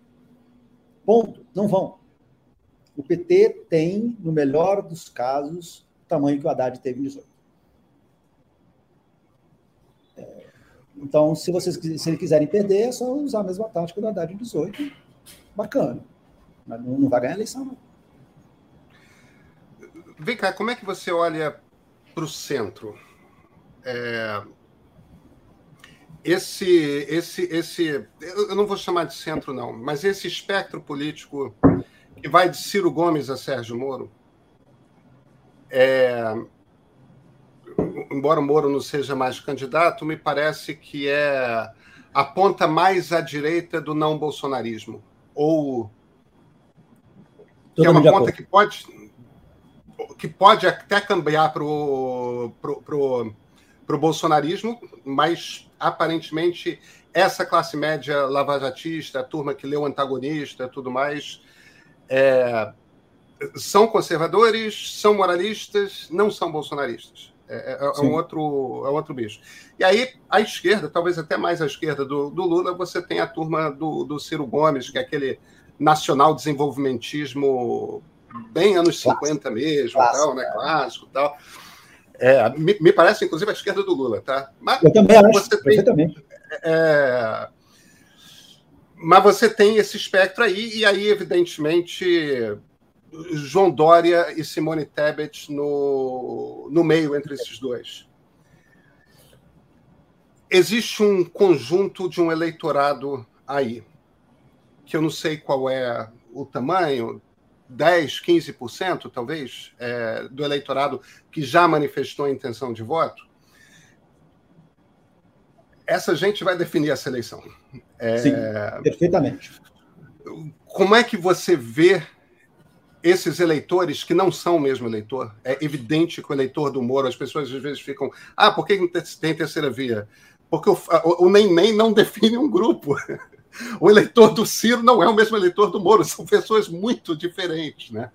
Ponto. Não vão. O PT tem, no melhor dos casos, o tamanho que o Haddad teve em 18. É, então, se vocês se eles quiserem perder, é só usar a mesma tática do Haddad em 18. Bacana. Mas não, não vai ganhar a eleição, não. Vem cá, como é que você olha para o centro? É, esse, esse, esse, eu não vou chamar de centro não, mas esse espectro político que vai de Ciro Gomes a Sérgio Moro, é, embora o Moro não seja mais candidato, me parece que é a ponta mais à direita do não bolsonarismo. Ou que é uma ponta que pode, que pode até cambiar para o pro, pro, pro bolsonarismo, mas aparentemente essa classe média lavajatista, a turma que leu antagonista tudo mais, é, são conservadores, são moralistas, não são bolsonaristas. É, é, é, um outro, é outro bicho. E aí, à esquerda, talvez até mais à esquerda do, do Lula, você tem a turma do, do Ciro Gomes, que é aquele nacional desenvolvimentismo bem anos Clássico. 50 mesmo, Clássico, tal, né? Clássico tal. É, me, me, parece, inclusive, a esquerda do Lula, tá? Mas Eu também acho, você tem, é, mas você tem esse espectro aí, e aí, evidentemente, João Dória e Simone Tebet no, no meio entre esses dois. Existe um conjunto de um eleitorado aí, que eu não sei qual é o tamanho, 10, 15% talvez, é, do eleitorado que já manifestou a intenção de voto. Essa gente vai definir essa eleição. É... Sim, perfeitamente. Como é que você vê esses eleitores que não são o mesmo eleitor? É evidente que o eleitor do Moro, as pessoas às vezes ficam. Ah, por que tem terceira via? Porque o, o, o nem nem não define um grupo. O eleitor do Ciro não é o mesmo eleitor do Moro, são pessoas muito diferentes, né?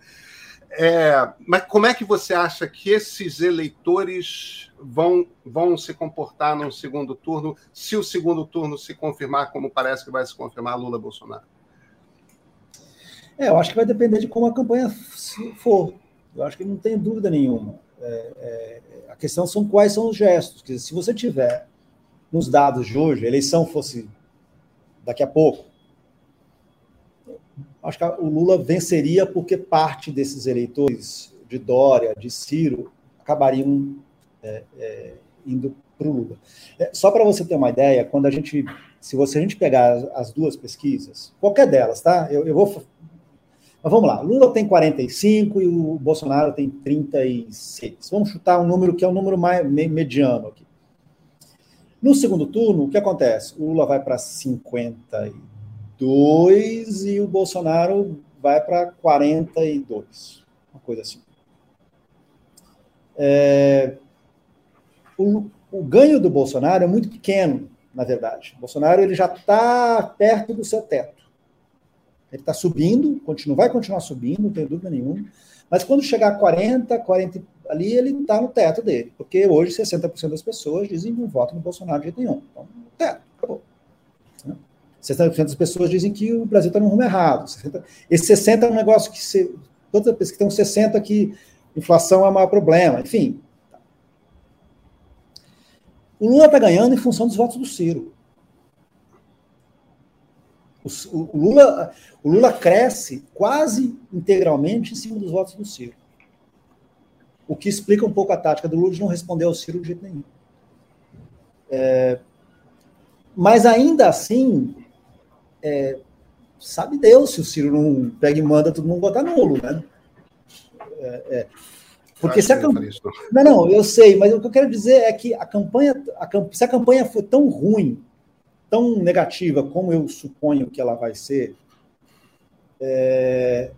É, mas como é que você acha que esses eleitores vão, vão se comportar no segundo turno, se o segundo turno se confirmar, como parece que vai se confirmar Lula-Bolsonaro? É, eu acho que vai depender de como a campanha for. Eu acho que não tem dúvida nenhuma. É, é, a questão são quais são os gestos. Dizer, se você tiver nos dados de hoje, a eleição fosse daqui a pouco, acho que o Lula venceria porque parte desses eleitores de Dória, de Ciro, acabariam é, é, indo para o Lula. É, só para você ter uma ideia, quando a gente, se você a gente pegar as duas pesquisas, qualquer delas, tá? Eu, eu vou, mas vamos lá. Lula tem 45 e o Bolsonaro tem 36. Vamos chutar um número que é um número mais mediano aqui. No segundo turno, o que acontece? O Lula vai para 52 42 e o Bolsonaro vai para 42, uma coisa assim. É, o, o, ganho do Bolsonaro é muito pequeno, na verdade. O Bolsonaro ele já está perto do seu teto. Ele está subindo, continua, vai continuar subindo, não tem dúvida nenhuma. Mas quando chegar a 40, 40 ali, ele está no teto dele. Porque hoje 60% das pessoas dizem que não votam no Bolsonaro de jeito nenhum. Então, teto, acabou. 60% das pessoas dizem que o Brasil está no rumo errado. 60, esse 60 é um negócio que se, todas as pessoas que estão 60 que inflação é o maior problema, enfim. O Lula está ganhando em função dos votos do Ciro. O, Lula, o Lula cresce quase integralmente em cima dos votos do Ciro. O que explica um pouco a tática do Lula de não responder ao Ciro de jeito nenhum. É, mas ainda assim, é, sabe Deus se o Ciro não pega e manda todo mundo votar nulo, né? É, é. Porque se a campanha. Não, não, eu sei, mas o que eu quero dizer é que a campanha, a, se a campanha for tão ruim, tão negativa como eu suponho que ela vai ser, é,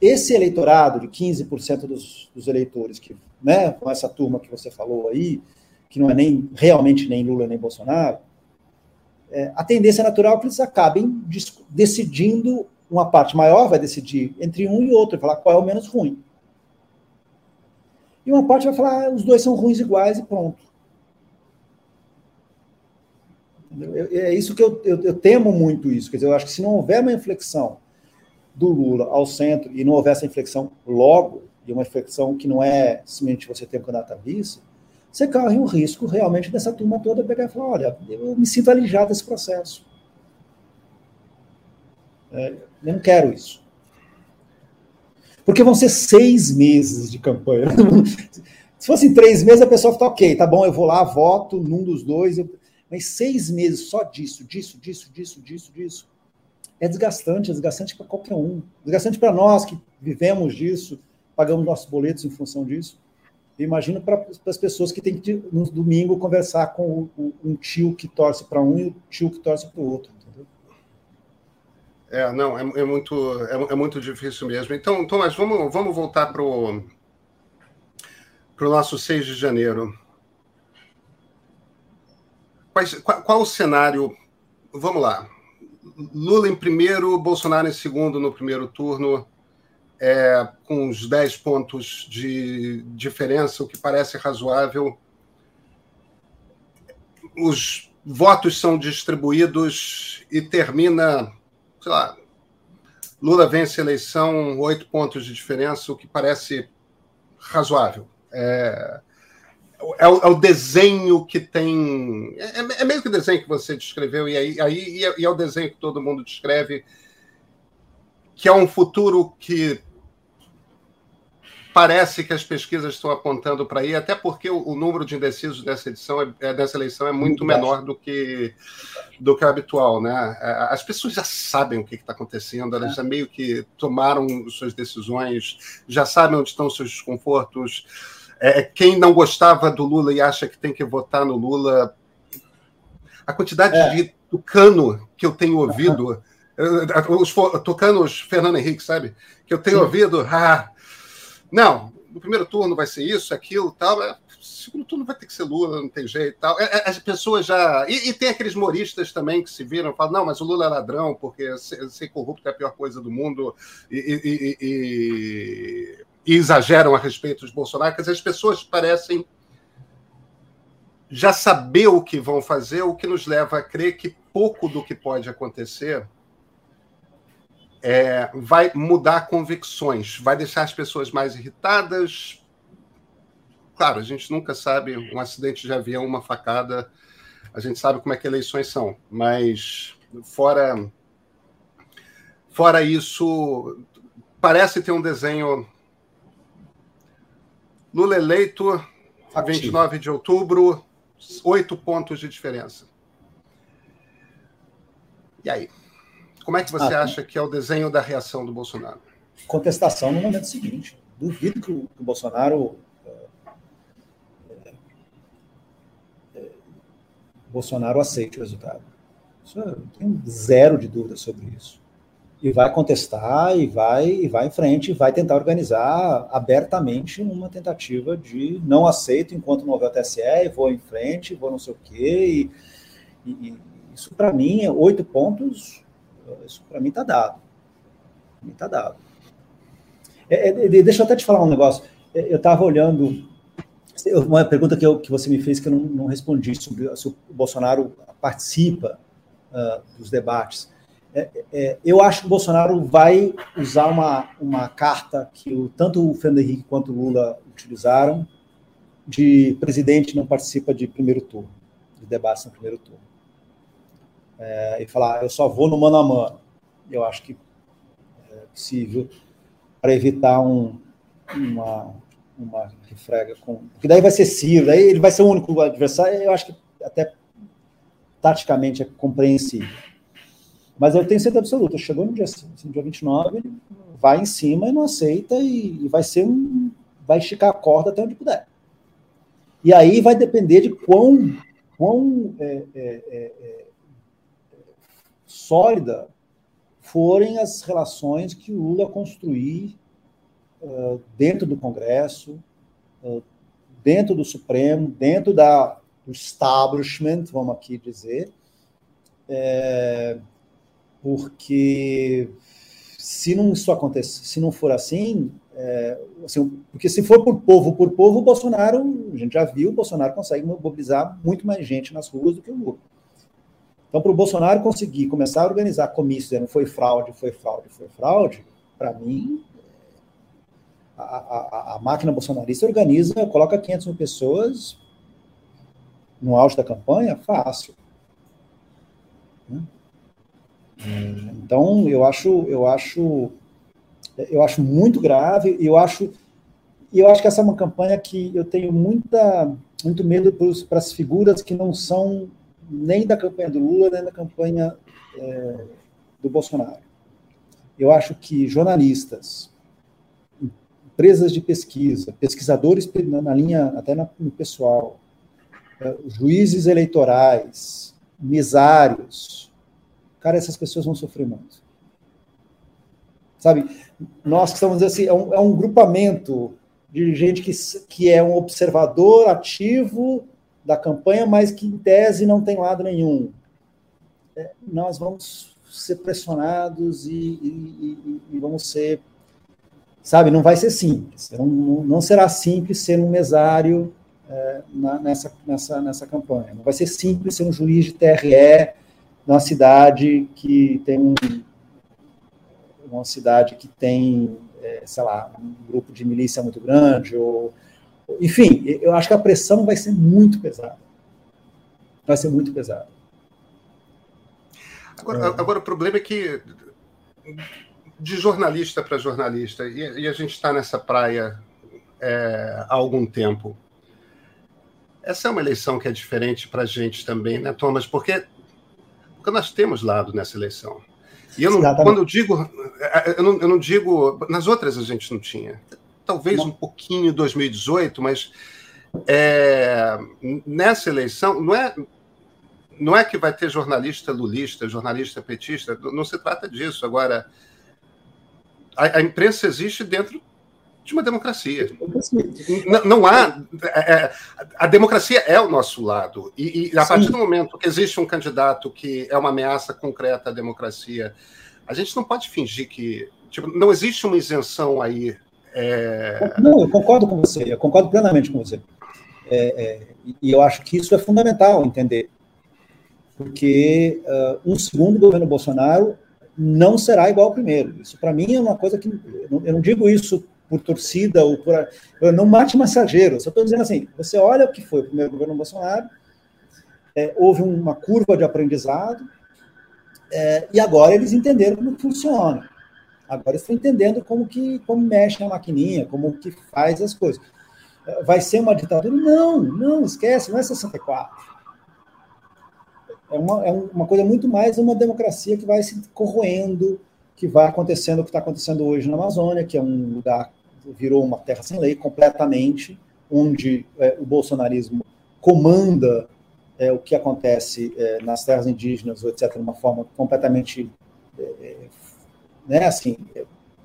esse eleitorado de 15% dos, dos eleitores, que, né, com essa turma que você falou aí, que não é nem realmente nem Lula nem Bolsonaro, é, a tendência natural é que eles acabem decidindo, uma parte maior vai decidir entre um e outro, falar qual é o menos ruim. E uma parte vai falar, ah, os dois são ruins iguais e pronto. é isso que eu, eu, eu, temo muito isso. Quer dizer, eu acho que se não houver uma inflexão do Lula ao centro e não houver essa inflexão logo, e uma inflexão que não é simplesmente você ter um candidato a vice, você corre um risco realmente dessa turma toda pegar e falar: olha, eu me sinto alijado desse processo. É, eu não quero isso. Porque vão ser seis meses de campanha. Se fossem três meses, a pessoa fala: ok, tá bom, eu vou lá, voto num dos dois. Mas seis meses só disso, disso, disso, disso, disso, disso. É desgastante, é desgastante para qualquer um. Desgastante para nós que vivemos disso, pagamos nossos boletos em função disso. Imagina para as pessoas que têm que, no domingo, conversar com o, o, um tio que torce para um e o tio que torce para o outro. É, não, é, é muito, é, é, muito difícil mesmo. Então, Tomás, vamos, vamos voltar para o nosso 6 de janeiro. Quais, qual, qual o cenário? Vamos lá. Lula em primeiro, Bolsonaro em segundo no primeiro turno é, com uns 10 pontos de diferença, o que parece razoável. Os votos são distribuídos e termina, sei lá, Lula vence a eleição, oito pontos de diferença, o que parece razoável. É, é, o, é o desenho que tem. É, é, mesmo que o desenho que você descreveu, e aí, aí e é, é o desenho que todo mundo descreve, que é um futuro que parece que as pesquisas estão apontando para aí, até porque o, o, número de indecisos dessa edição, é, é dessa eleição, é muito, muito menor do que do que o habitual, né? É, as pessoas já sabem o que está acontecendo, elas é. já meio que tomaram suas decisões, já sabem onde estão seus desconfortos. É, quem não gostava do Lula e acha que tem que votar no Lula, a quantidade é. de tucano que eu tenho ouvido, uhum. os tucanos Fernando Henrique, sabe? Que eu tenho Sim. ouvido, ah, não, no primeiro turno vai ser isso, aquilo, tal. É, segundo turno vai ter que ser Lula, não tem jeito, tal. É, é, as pessoas já e, e, tem aqueles moristas também que se viram, falam não, mas o Lula é ladrão porque ser, ser corrupto é a pior coisa do mundo e, e, e exageram a respeito dos dizer, as pessoas parecem já saber o que vão fazer, o que nos leva a crer que pouco do que pode acontecer é, vai mudar convicções, vai deixar as pessoas mais irritadas. Claro, a gente nunca sabe, um acidente de avião, uma facada, a gente sabe como é que eleições são, mas fora fora isso, parece ter um desenho Lula eleito, Ativo. 29 de outubro, oito pontos de diferença. E aí? Como é que você ah, acha que é o desenho da reação do Bolsonaro? Contestação no momento seguinte. Duvido que o, que o Bolsonaro. É, é, Bolsonaro aceite o resultado. Isso, eu tenho zero de dúvida sobre isso. E vai contestar, e vai, e vai em frente, e vai tentar organizar abertamente uma tentativa de não aceito enquanto não houver o TSE, vou em frente, vou não sei o quê. E, e isso, para mim, é oito pontos, isso para mim está dado. Para mim está dado. É, é, deixa eu até te falar um negócio. É, eu estava olhando uma pergunta que, eu, que você me fez que eu não, não respondi sobre se o Bolsonaro participa uh, dos debates. É, é, eu acho que o Bolsonaro vai usar uma, uma carta que o, tanto o Fernando Henrique quanto o Lula utilizaram, de presidente não participa de primeiro turno, de debates no primeiro turno. É, e falar, eu só vou no mano a mano. Eu acho que é possível para evitar um, uma, uma refrega com. Porque daí vai ser Ciro, daí ele vai ser o único adversário, eu acho que até taticamente é compreensível. Mas eu tenho certeza absoluta, chegou no dia, no dia 29, ele vai em cima e não aceita, e, e vai ser um. vai esticar a corda até onde puder. E aí vai depender de quão, quão é, é, é, é sólida forem as relações que o Lula construir uh, dentro do Congresso, uh, dentro do Supremo, dentro da, do establishment, vamos aqui dizer, é, porque se não isso acontecer, se não for assim, é, assim, porque se for por povo por povo, o Bolsonaro, a gente já viu, o Bolsonaro consegue mobilizar muito mais gente nas ruas do que o Lula. Então, para o Bolsonaro conseguir começar a organizar comícios, dizendo foi fraude, foi fraude, foi fraude, para mim, a, a, a, máquina bolsonarista organiza, coloca 500 mil pessoas no auge da campanha, fácil. Né? Então, eu acho, eu acho, eu acho muito grave, eu acho, eu acho que essa é uma campanha que eu tenho muita, muito medo para as figuras que não são nem da campanha do Lula, nem da campanha é, do Bolsonaro. Eu acho que jornalistas, empresas de pesquisa, pesquisadores na linha, até no pessoal, é, juízes eleitorais, mesários, cara, essas pessoas vão sofrer muito. Sabe, nós que estamos assim, é um, é um grupamento de gente que, que é um observador ativo da campanha, mas que em tese não tem lado nenhum. É, nós vamos ser pressionados e, e, e, vamos ser. Sabe, não vai ser simples. Não, não será simples ser um mesário é, na, nessa, nessa, nessa campanha. Não vai ser simples ser um juiz de TRE numa cidade que tem um, uma cidade que tem, é, sei lá, um grupo de milícia muito grande ou enfim, eu acho que a pressão vai ser muito pesada. Vai ser muito pesada. Agora, é. agora o problema é que de jornalista para jornalista, e, e, a gente está nessa praia é, há algum tempo. Essa é uma eleição que é diferente para a gente também, né, Thomas? Porque, porque nós temos lado nessa eleição. E eu não, quando eu digo, eu não, eu não digo, nas outras a gente não tinha talvez um pouquinho em 2018, mas é, nessa eleição não é não é que vai ter jornalista lulista, jornalista petista, não se trata disso. Agora, a, a imprensa existe dentro de uma democracia. Não, não há. É, é, a democracia é o nosso lado. E, e a Sim. partir do momento que existe um candidato que é uma ameaça concreta à democracia, a gente não pode fingir que. Tipo, não existe uma isenção aí é... Não, eu concordo com você, eu concordo plenamente com você. É, é, e eu acho que isso é fundamental entender. Porque uh, um segundo governo Bolsonaro não será igual ao primeiro. Isso, para mim, é uma coisa que. Eu não, eu não, digo isso por torcida ou por. Não mate mensageiro. Eu só estou dizendo assim: você olha o que foi o primeiro governo Bolsonaro, é, houve uma curva de aprendizado, é, e agora eles entenderam como funciona. Agora estão entendendo como que como mexe na maquininha, como que faz as coisas. Vai ser uma ditadura? Não, não, esquece, não é 64. É uma, é uma coisa muito mais uma democracia que vai se corroendo, que vai acontecendo o que está acontecendo hoje na Amazônia, que é um lugar virou uma terra sem lei completamente, onde é, o bolsonarismo comanda é, o que acontece é, nas terras indígenas, etc., de uma forma completamente. É, né, assim,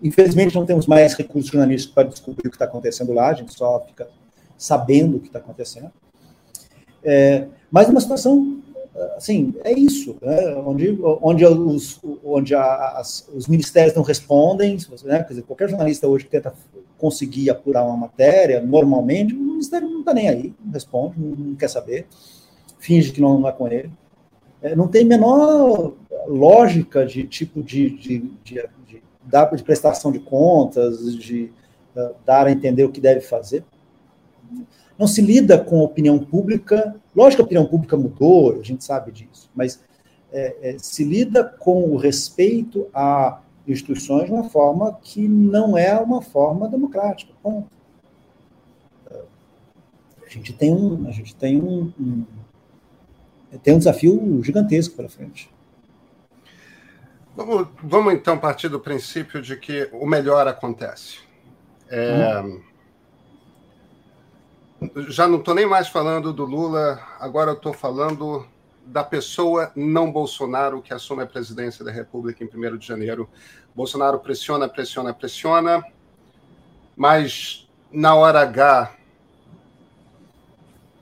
infelizmente, não temos mais recursos jornalísticos para descobrir o que está acontecendo lá, a gente só fica sabendo o que está acontecendo. É, mas uma situação assim, é isso, né? onde, onde, os, onde as, os ministérios não respondem, né? dizer, qualquer jornalista hoje que tenta conseguir apurar uma matéria, normalmente, o ministério não está nem aí, não responde, não, não, quer saber, finge que não, não é com ele. É, não tem menor lógica de tipo de, de, de, de, de prestação de contas, de uh, dar a entender o que deve fazer não se lida com a opinião pública. Lógico que a opinião pública mudou, a gente sabe disso, mas é, é, se lida com o respeito a instituições de uma forma que não é uma forma democrática. Ponto. A gente tem um, a gente tem um, um tem um desafio gigantesco pela frente. Vamos, vamos então partir do princípio de que o melhor acontece. É, hum já não estou nem mais falando do Lula, agora estou falando da pessoa não Bolsonaro que assume a presidência da República em 1 de janeiro. Bolsonaro pressiona, pressiona, pressiona, mas na hora H,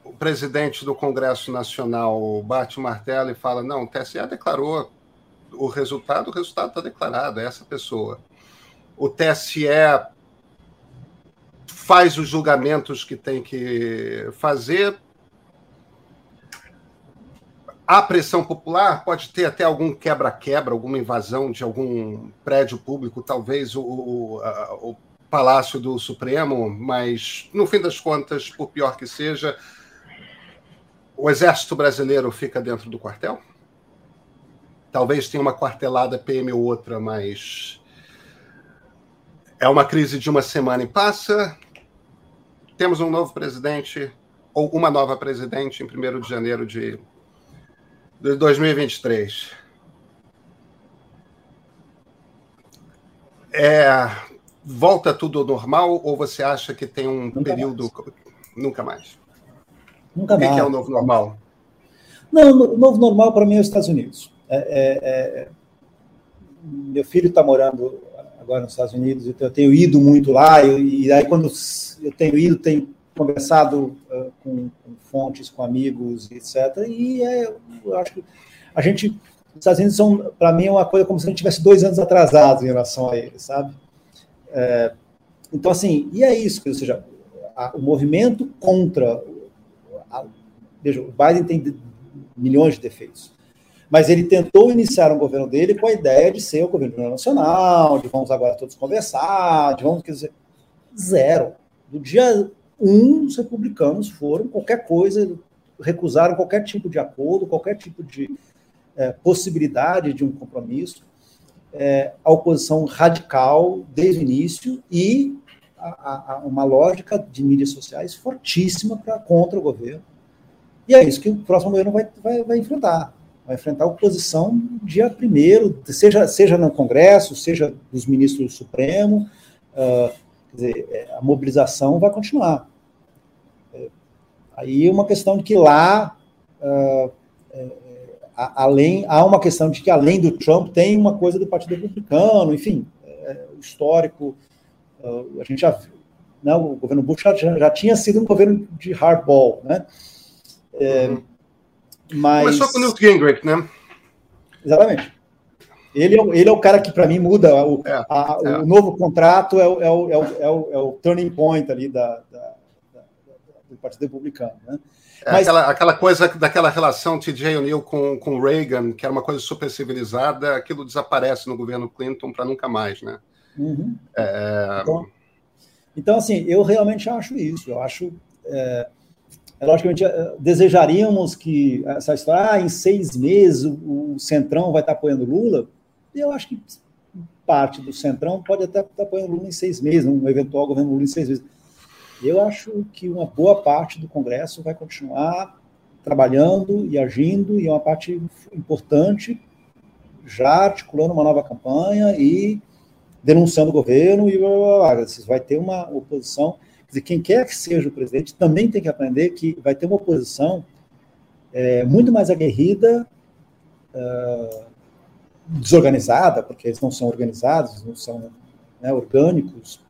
o presidente do Congresso Nacional bate o martelo e fala: não, o TSE declarou o resultado, o resultado está declarado, é essa pessoa. O TSE faz os julgamentos que tem que fazer. A pressão popular pode ter até algum quebra-quebra, alguma invasão de algum prédio público, talvez o, o, a, o Palácio do Supremo, mas no fim das contas, por pior que seja, o Exército Brasileiro fica dentro do quartel? Talvez tenha uma quartelada PM ou outra, mas é uma crise de uma semana e passa temos um novo presidente, ou uma nova presidente, em 1 de janeiro de, de 2023. É, volta tudo ao normal ou você acha que tem um Nunca período. Mais. Nunca mais. Nunca o que mais. é o novo normal? Não, o novo normal para mim é os Estados Unidos. É, é, é... meu filho está morando agora nos Estados Unidos, então eu tenho ido muito lá, e, aí quando eu tenho ido, tenho conversado uh, com, com, fontes, com amigos, etc. E é, eu acho que a gente, os Estados Unidos são, para mim, é uma coisa como se a gente tivesse dois anos atrasados em relação a eles, sabe? É, então, assim, e é isso, ou seja, a, o movimento contra. A, veja, o Biden tem milhões de defeitos mas ele tentou iniciar um governo dele com a ideia de ser o governo nacional, de vamos agora todos conversar, de vamos, quer dizer, zero. Do dia um, os republicanos foram qualquer coisa, recusaram qualquer tipo de acordo, qualquer tipo de é, possibilidade de um compromisso, é, a oposição radical desde o início e a, a, uma lógica de mídias sociais fortíssima para contra o governo. E é isso que o próximo governo vai, vai, vai enfrentar vai enfrentar oposição dia primeiro, seja, seja no Congresso, seja dos ministros do Supremo, uh, dizer, é, a mobilização vai continuar. É, aí uma questão de que lá, uh, é, além, há uma questão de que além do Trump tem uma coisa do Partido Republicano, enfim, é, histórico, uh, a gente já viu, né, o governo Bush já, já, tinha sido um governo de hardball, né? É, uhum. Mas... Começou com o Newt Gingrich, né? Exatamente. Ele é, ele é o cara que, para mim, muda. O, é, a, é. o novo contrato é o, é, o, é, o, é, o, é o turning point ali da, da, da, do Partido Republicano. Né? É Mas, aquela, aquela coisa daquela relação TJ O'Neill com, com Reagan, que era uma coisa super civilizada, aquilo desaparece no governo Clinton para nunca mais, né? Uhum. É... Então, então, assim, eu realmente acho isso. Eu acho. É, é logicamente, eh, desejaríamos que essa história, ah, em seis meses o, Centrão vai estar apoiando Lula. Eu acho que parte do Centrão pode até estar apoiando Lula em seis meses, um eventual governo Lula em seis meses. Eu acho que uma boa parte do Congresso vai continuar trabalhando e agindo, e é uma parte importante, já articulando uma nova campanha e denunciando o governo, e vai ter uma oposição dizer, quem quer que seja o presidente também tem que aprender que vai ter uma oposição é, muito mais aguerrida, uh, desorganizada, porque eles não são organizados, não são né, orgânicos.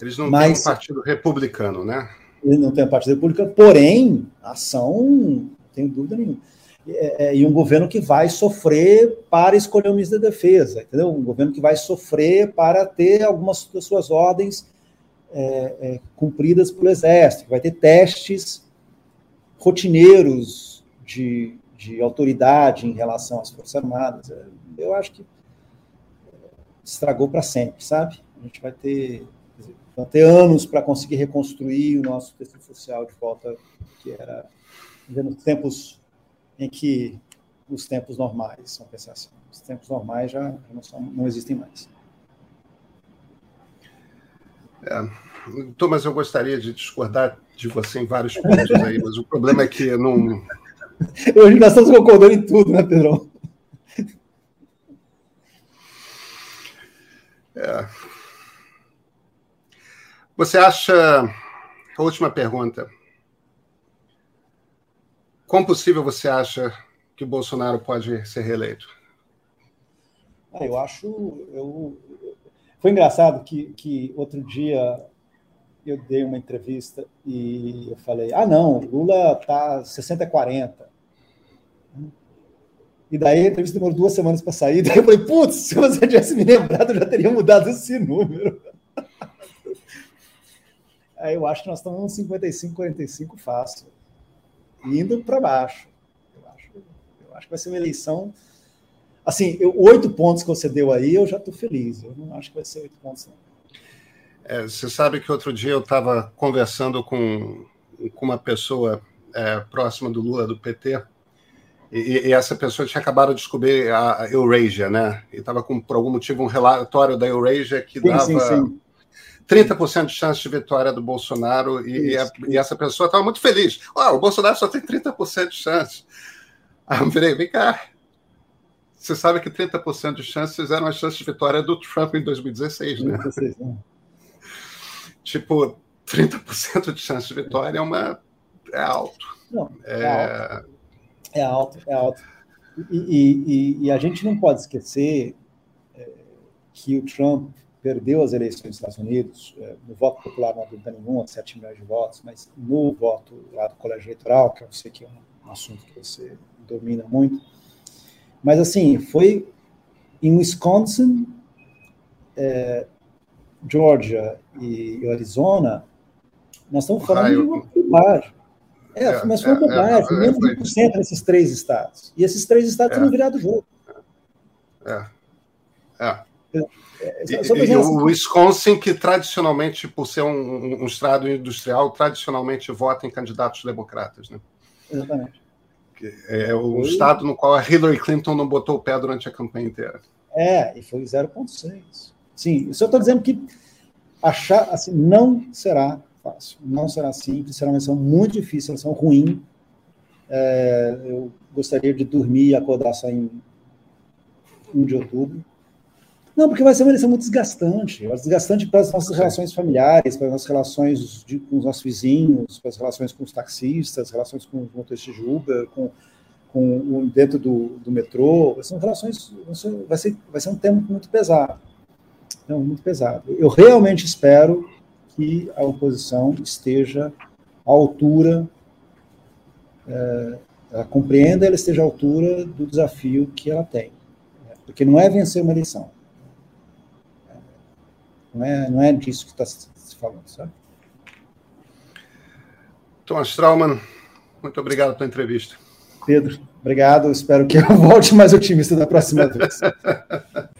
Eles não mas, têm um partido republicano, né? Eles não têm um partido republicano, porém, ação, não tenho dúvida nenhuma. É, é, e um governo que vai sofrer para escolher o ministro da Defesa, entendeu? Um governo que vai sofrer para ter algumas das suas ordens é, é, cumpridas pelo Exército, vai ter testes rotineiros de, de autoridade em relação às Forças Armadas. É, eu acho que estragou para sempre, sabe? A gente vai ter, vai ter anos para conseguir reconstruir o nosso tecido social de volta, que era nos tempos em que os tempos normais, são pensar assim, os tempos normais já não, são, não existem mais. É, Thomas, eu gostaria de discordar de você em vários pontos aí, mas o problema é que eu não. Hoje nós estamos concordando em tudo, né, Pedrão? É. Você acha. A última pergunta. Quão possível você acha que o Bolsonaro pode ser reeleito? Ah, eu acho. Eu... Foi engraçado que, que outro dia eu dei uma entrevista e eu falei: ah, não, Lula está 60-40. E daí a entrevista demorou duas semanas para sair. Daí eu falei: putz, se você tivesse me lembrado, eu já teria mudado esse número. Aí eu acho que nós estamos 55-45 fácil indo para baixo. Eu acho, eu acho que vai ser uma eleição. Assim, eu, oito pontos que você deu aí, eu já estou feliz. Eu não acho que vai ser oito pontos, não. É, você sabe que outro dia eu estava conversando com, com uma pessoa é, próxima do Lula, do PT, e, e, essa pessoa tinha acabado de descobrir a Eurasia, né? E estava com, por algum motivo, um relatório da Eurasia que sim, dava. Sim, sim 30% de chance de vitória do Bolsonaro e, e, a, e essa pessoa estava muito feliz. Oh, o Bolsonaro só tem 30% de chance. Aí eu virei, vem cá. Você sabe que 30% de chances eram a chance de vitória do Trump em 2016, né? 2016, né? tipo, 30% de chance de vitória é uma. É alto. Não, é... é alto. É alto, é alto. E, e, e, a gente não pode esquecer é, que o Trump perdeu as eleições dos Estados Unidos, é, no voto popular não há dúvida nenhuma, 7 milhões de votos, mas no voto lá do colégio eleitoral, que eu sei que é um assunto que você domina muito, mas assim, foi em Wisconsin, é, Georgia e Arizona, nós estamos falando de uma bobagem. É, é, mas foi uma é, bobagem, é, menos de 1% nesses três estados. E esses três estados é. virado o jogo. É. É. É, e, e o Wisconsin, que tradicionalmente, por ser um, um, estado industrial, tradicionalmente vota em candidatos democratas, né? Exatamente. É o foi... estado no qual a Hillary Clinton não botou o pé durante a campanha inteira. É, e foi 0,6. Sim, isso eu estou dizendo que achar, assim, não será fácil, não será simples, será uma eleição muito difícil, uma eleição ruim. É, eu gostaria de dormir e acordar só em 1 de outubro. Não, porque vai ser uma eleição muito desgastante. Desgastante para as nossas relações familiares, para as nossas relações de, com os nossos vizinhos, para as relações com os taxistas, relações com os motoristas de Uber, com, com dentro do, do metrô. São relações. Vai ser, vai ser um tema muito pesado. Então, muito pesado. Eu realmente espero que a oposição esteja à altura, é, ela compreenda, ela esteja à altura do desafio que ela tem. Porque não é vencer uma eleição não é, não é disso que está se falando, sabe? Thomas Strauman, muito obrigado pela entrevista. Pedro, obrigado. Espero que eu volte mais otimista da próxima vez.